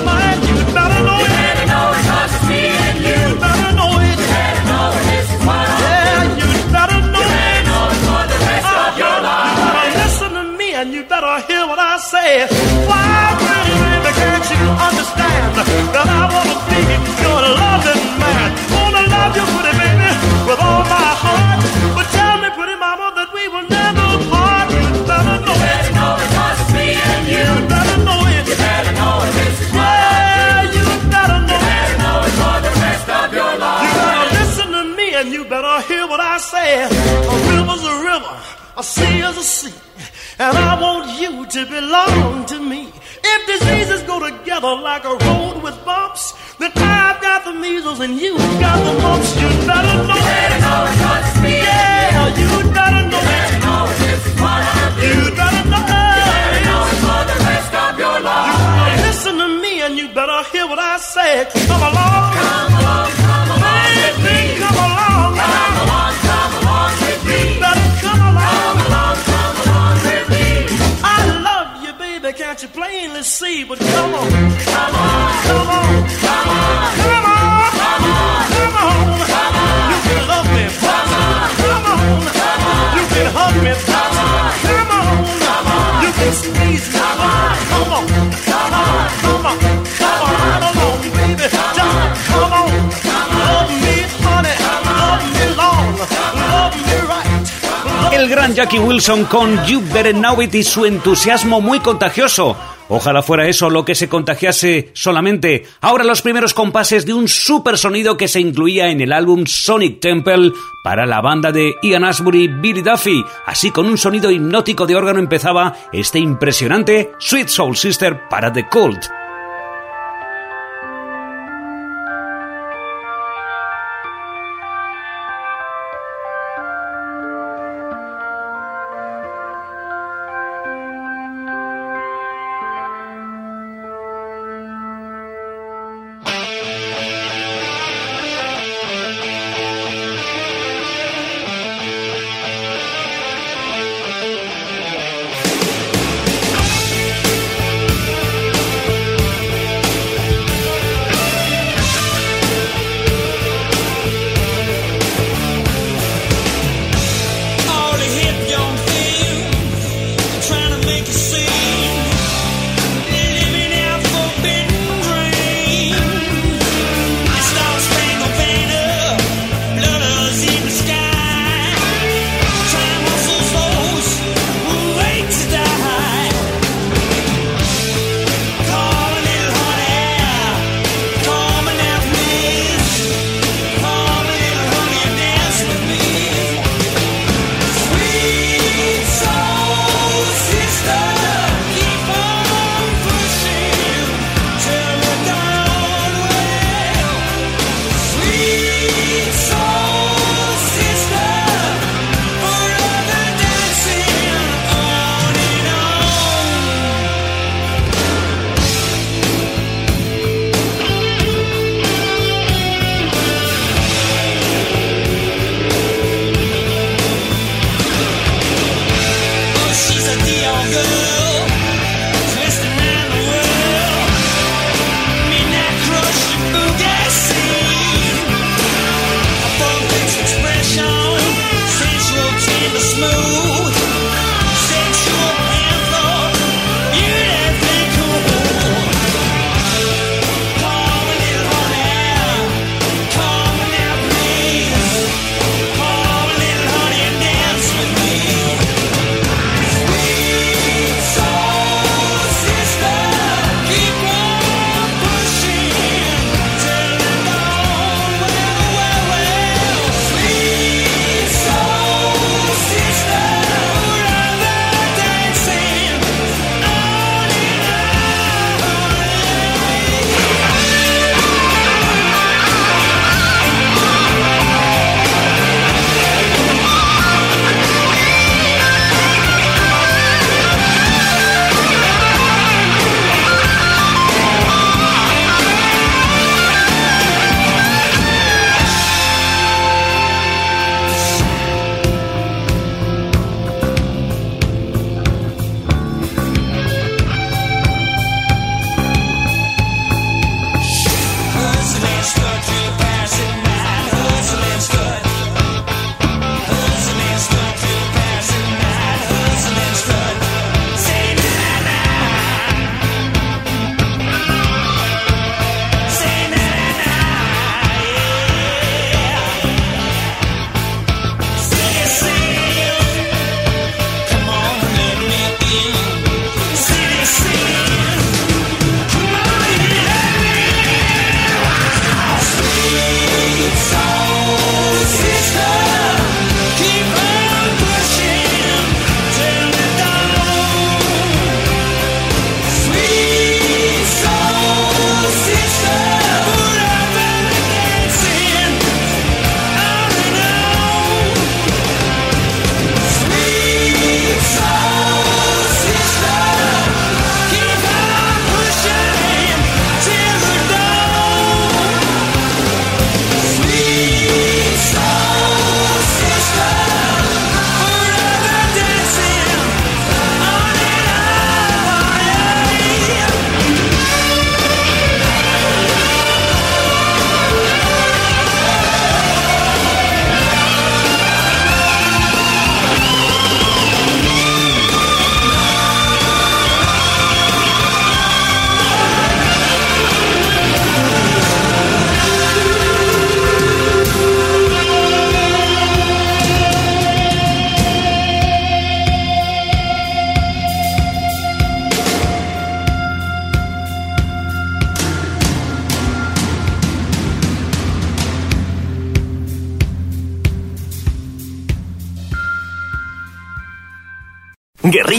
like a road with bumps, then I've got the measles and you've got the mumps. You better know. You better know it's what's me. Yeah, you better know. You better know is what I do. You better know. You better know it for the rest of your life. You better listen to me and you better hear what I say. Come along. Come you plainly see? But come on, come on, come on, come on, come on, come on, come on. You can love me, come on, come on, come on. You can hug me, come on, come on, El gran Jackie Wilson con You Better Know It y su entusiasmo muy contagioso. Ojalá fuera eso lo que se contagiase solamente. Ahora los primeros compases de un super sonido que se incluía en el álbum Sonic Temple para la banda de Ian Asbury Billy Duffy. Así con un sonido hipnótico de órgano empezaba este impresionante Sweet Soul Sister para The Cult.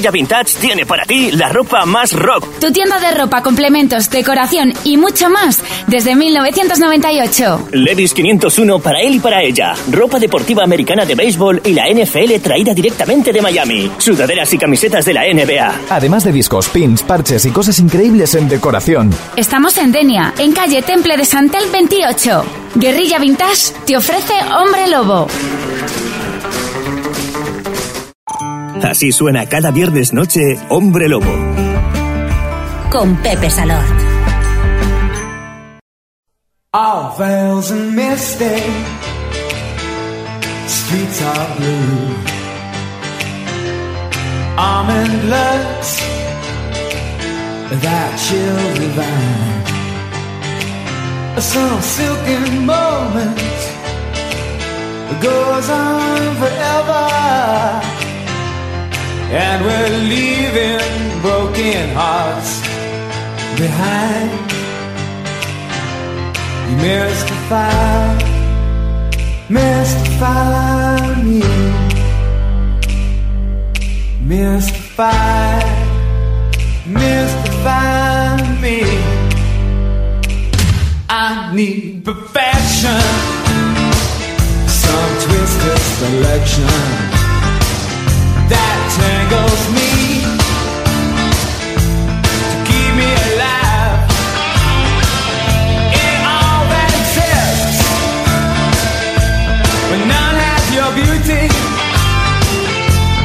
Guerrilla Vintage tiene para ti la ropa más rock. Tu tienda de ropa, complementos, decoración y mucho más desde 1998. Levis 501 para él y para ella. Ropa deportiva americana de béisbol y la NFL traída directamente de Miami. Sudaderas y camisetas de la NBA. Además de discos, pins, parches y cosas increíbles en decoración. Estamos en Denia, en calle Temple de Santel 28. Guerrilla Vintage te ofrece Hombre Lobo. Así suena cada viernes noche Hombre Lobo. Con Pepe Salor. All veils and misty, streets are blue. Almond looks, that chill divine. Some silken moment goes on forever. And we're leaving broken hearts behind. You mystify, mystify me. Mystify, mystify me. I need perfection, some twisted selection me to keep me alive in all that exists. None has your beauty,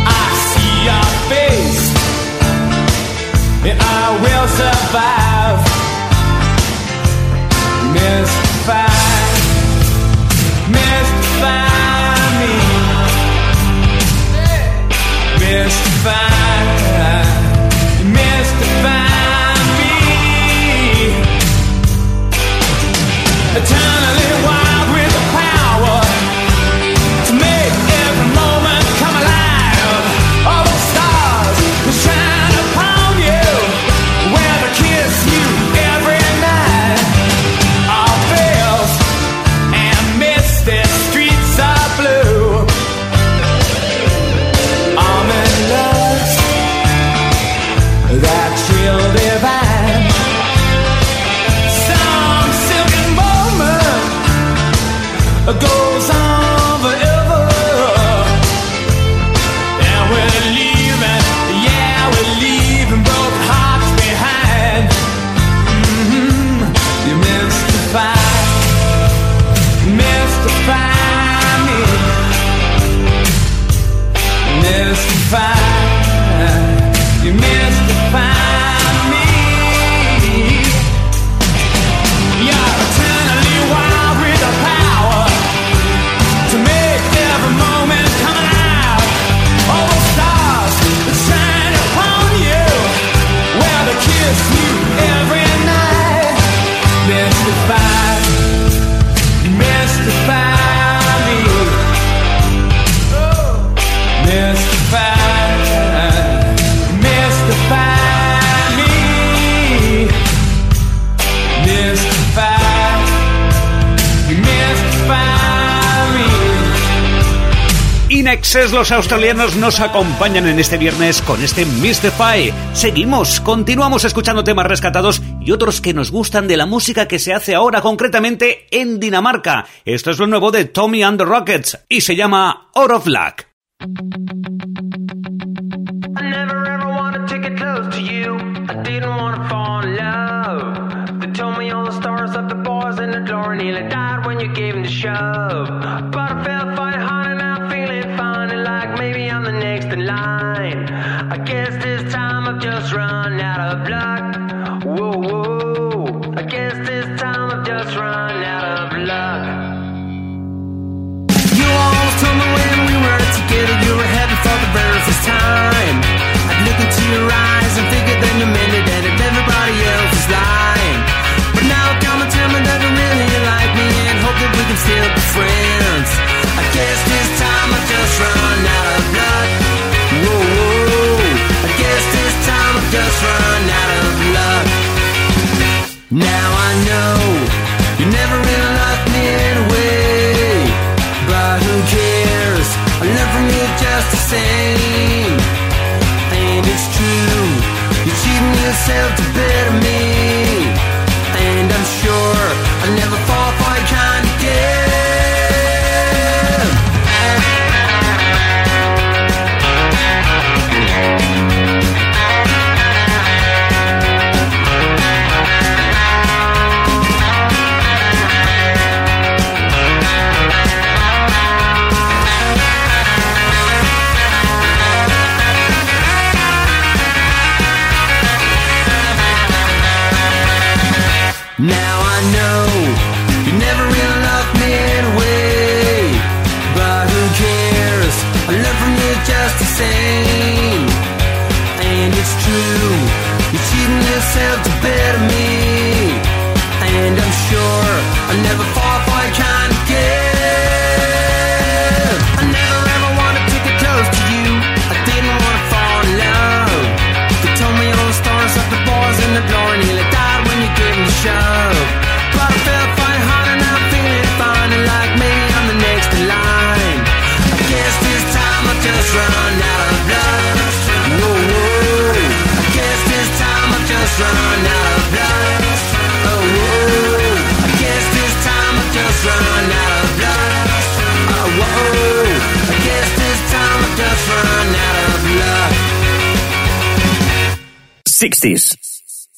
I see your face, and I will survive. Los australianos nos acompañan en este viernes con este Mystify. Seguimos, continuamos escuchando temas rescatados y otros que nos gustan de la música que se hace ahora concretamente en Dinamarca. Esto es lo nuevo de Tommy and the Rockets y se llama Out of Luck. Next in line. I guess this time I've just run out of luck. Whoa, whoa. I guess this time I've just run out of luck. You always told me when we were together you were heading for the very first time. I'd look into your eyes and figure then you meant it and if everybody else is lying. But now come and tell me that you really like me and hope that we can still be friends. I guess this almost run out of luck. Now I know you never really loved me anyway. But who cares? I learned from you just the same. And it's true, you cheated yourself to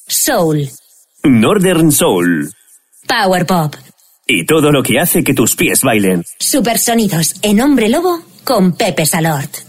Soul. Northern Soul. Power Pop. Y todo lo que hace que tus pies bailen. Supersonidos en Hombre Lobo con Pepe Salort.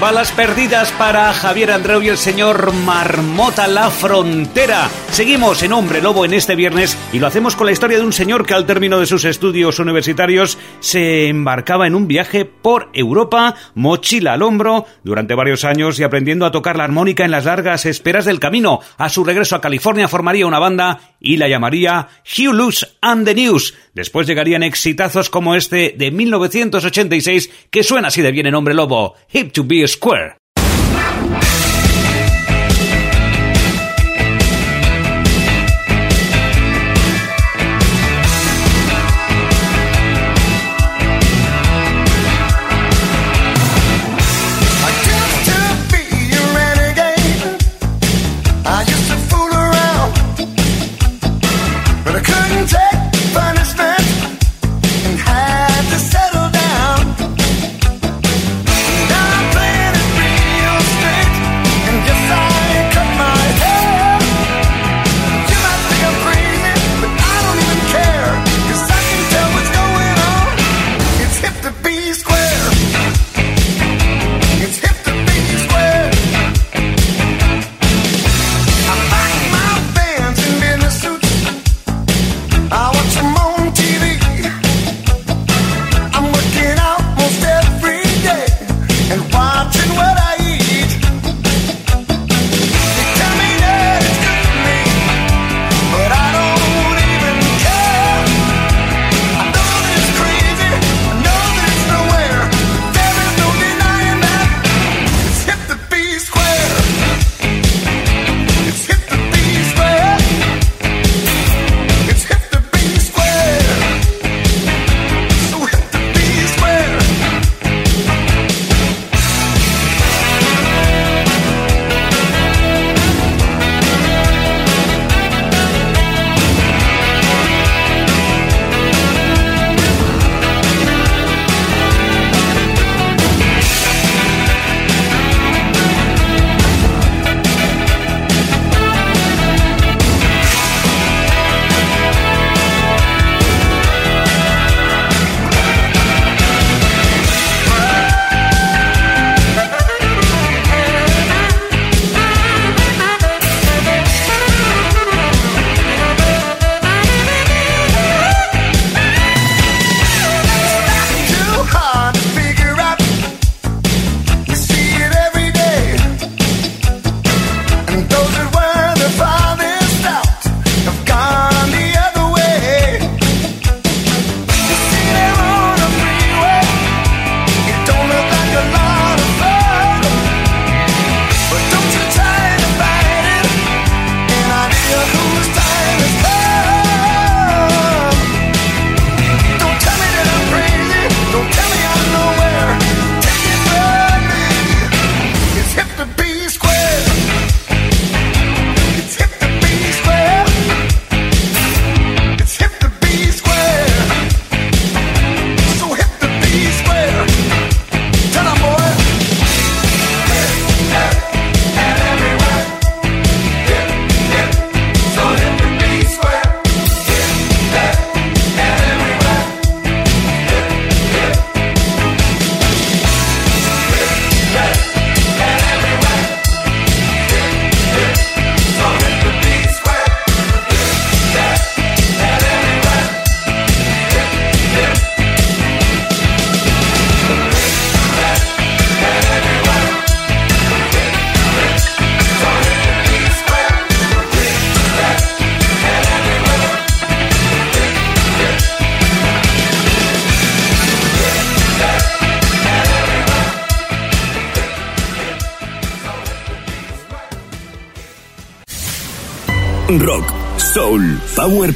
balas perdidas para Javier Andreu y el señor Marmota La Frontera. Seguimos en Hombre Lobo en este viernes y lo hacemos con la historia de un señor que al término de sus estudios universitarios se embarcaba en un viaje por Europa, mochila al hombro, durante varios años y aprendiendo a tocar la armónica en las largas esperas del camino. A su regreso a California formaría una banda y la llamaría Hugh Lewis and the News. Después llegarían exitazos como este de 1986 que suena así de bien en Hombre Lobo, Hip to Be square.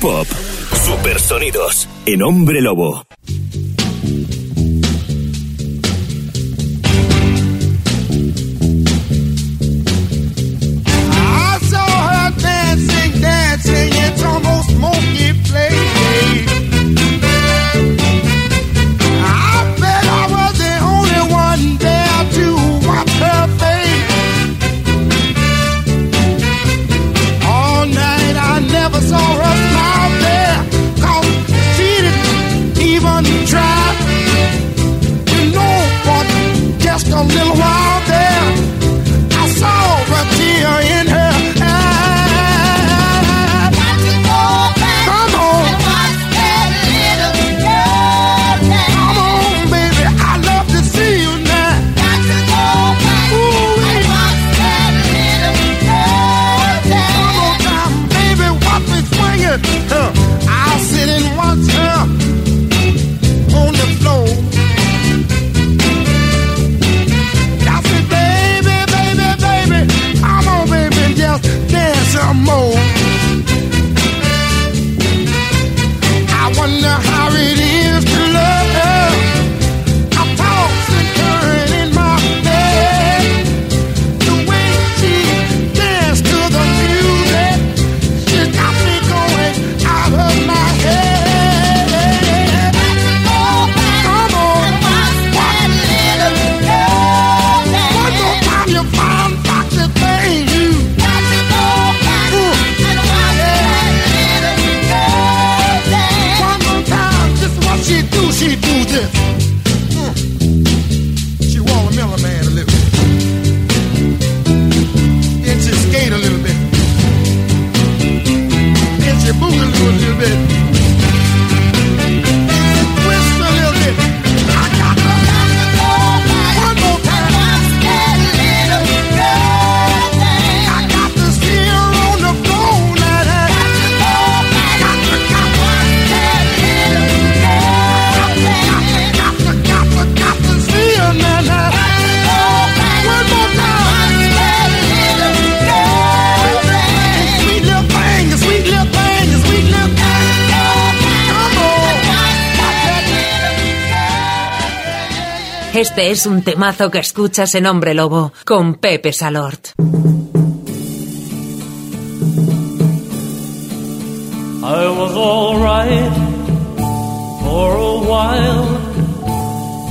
pop. Supersonidos en Hombre Lobo. Este es un temazo que escuchas en Hombre Lobo con Pepe Salort. I was alright for a while.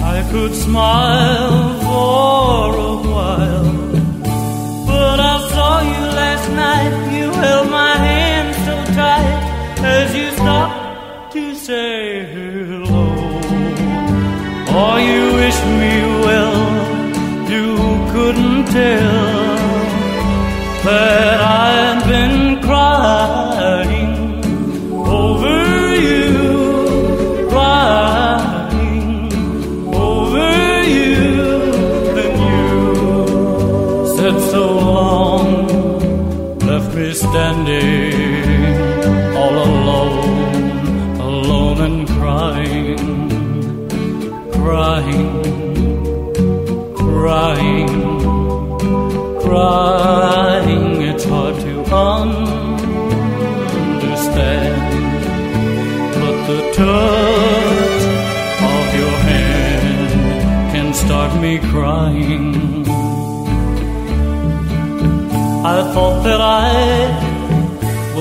I could smile for a while. But I saw you last night. You held my hand so tight as you stopped to say hello. still. Perhaps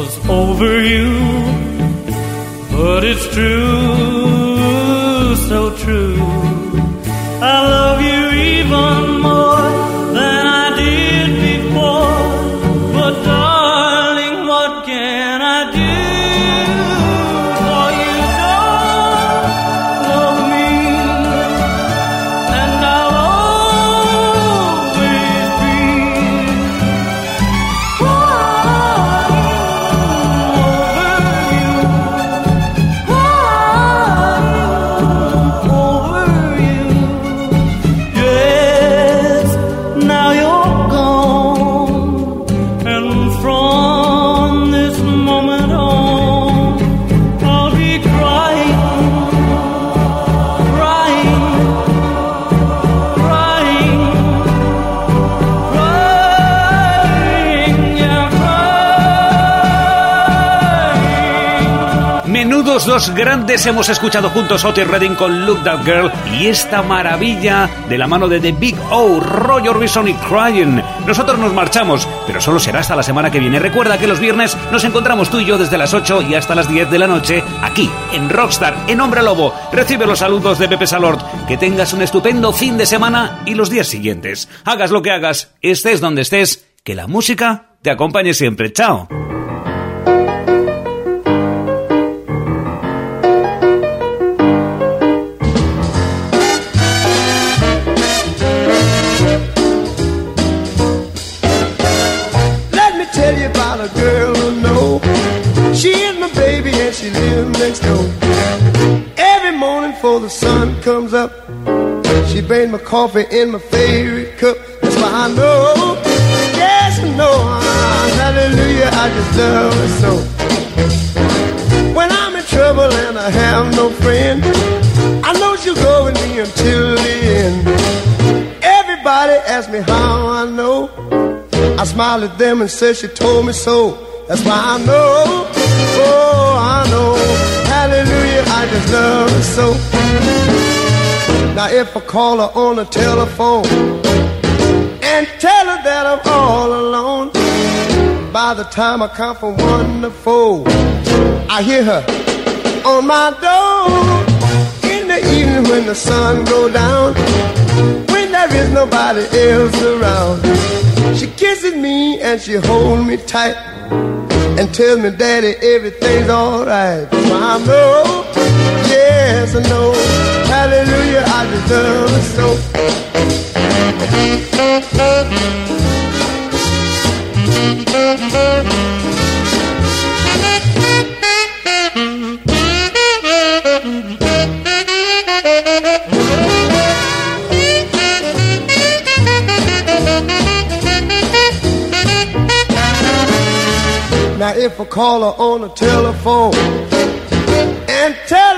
was over you. But it's true, so true. I dos grandes hemos escuchado juntos Otis Redding con Look That Girl y esta maravilla de la mano de The Big O, Roy Orbison y Crying. Nosotros nos marchamos, pero solo será hasta la semana que viene. Recuerda que los viernes nos encontramos tú y yo desde las 8 y hasta las 10 de la noche aquí en Rockstar, en Hombre Lobo. Recibe los saludos de Pepe Salord. Que tengas un estupendo fin de semana y los días siguientes. Hagas lo que hagas, estés donde estés, que la música te acompañe siempre. Chao. Next door. Every morning before the sun comes up, she brings my coffee in my favorite cup. That's why I know, yes I know, ah, hallelujah, I just love her so. When I'm in trouble and I have no friend, I know she'll go with me until the end. Everybody asks me how I know. I smile at them and say she told me so. That's why I know, oh I just love her so. Now if I call her on the telephone and tell her that I'm all alone, by the time I count from one to four, I hear her on my door. In the evening when the sun go down, when there is nobody else around. She kisses me and she holds me tight and tells me, Daddy, everything's alright. So I know, yes, I know, hallelujah, I deserve it so. Now if I call her on the telephone and tell her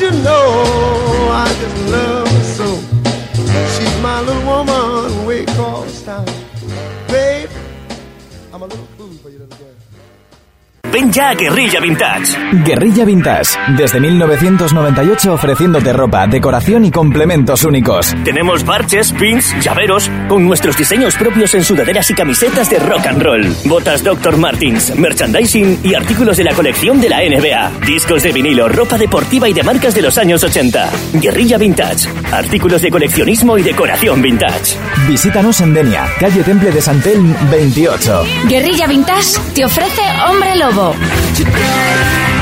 You know I just love her so? She's my little woman, way across town. Babe, I'm a little. Ven ya a Guerrilla Vintage. Guerrilla Vintage, desde 1998 ofreciéndote ropa, decoración y complementos únicos. Tenemos parches, pins, llaveros, con nuestros diseños propios en sudaderas y camisetas de rock and roll. Botas Dr. Martins, merchandising y artículos de la colección de la NBA. Discos de vinilo, ropa deportiva y de marcas de los años 80. Guerrilla Vintage. Artículos de coleccionismo y decoración vintage. Visítanos en Denia, calle Temple de Santelm 28. Guerrilla Vintage te ofrece Hombre Lobo. Today.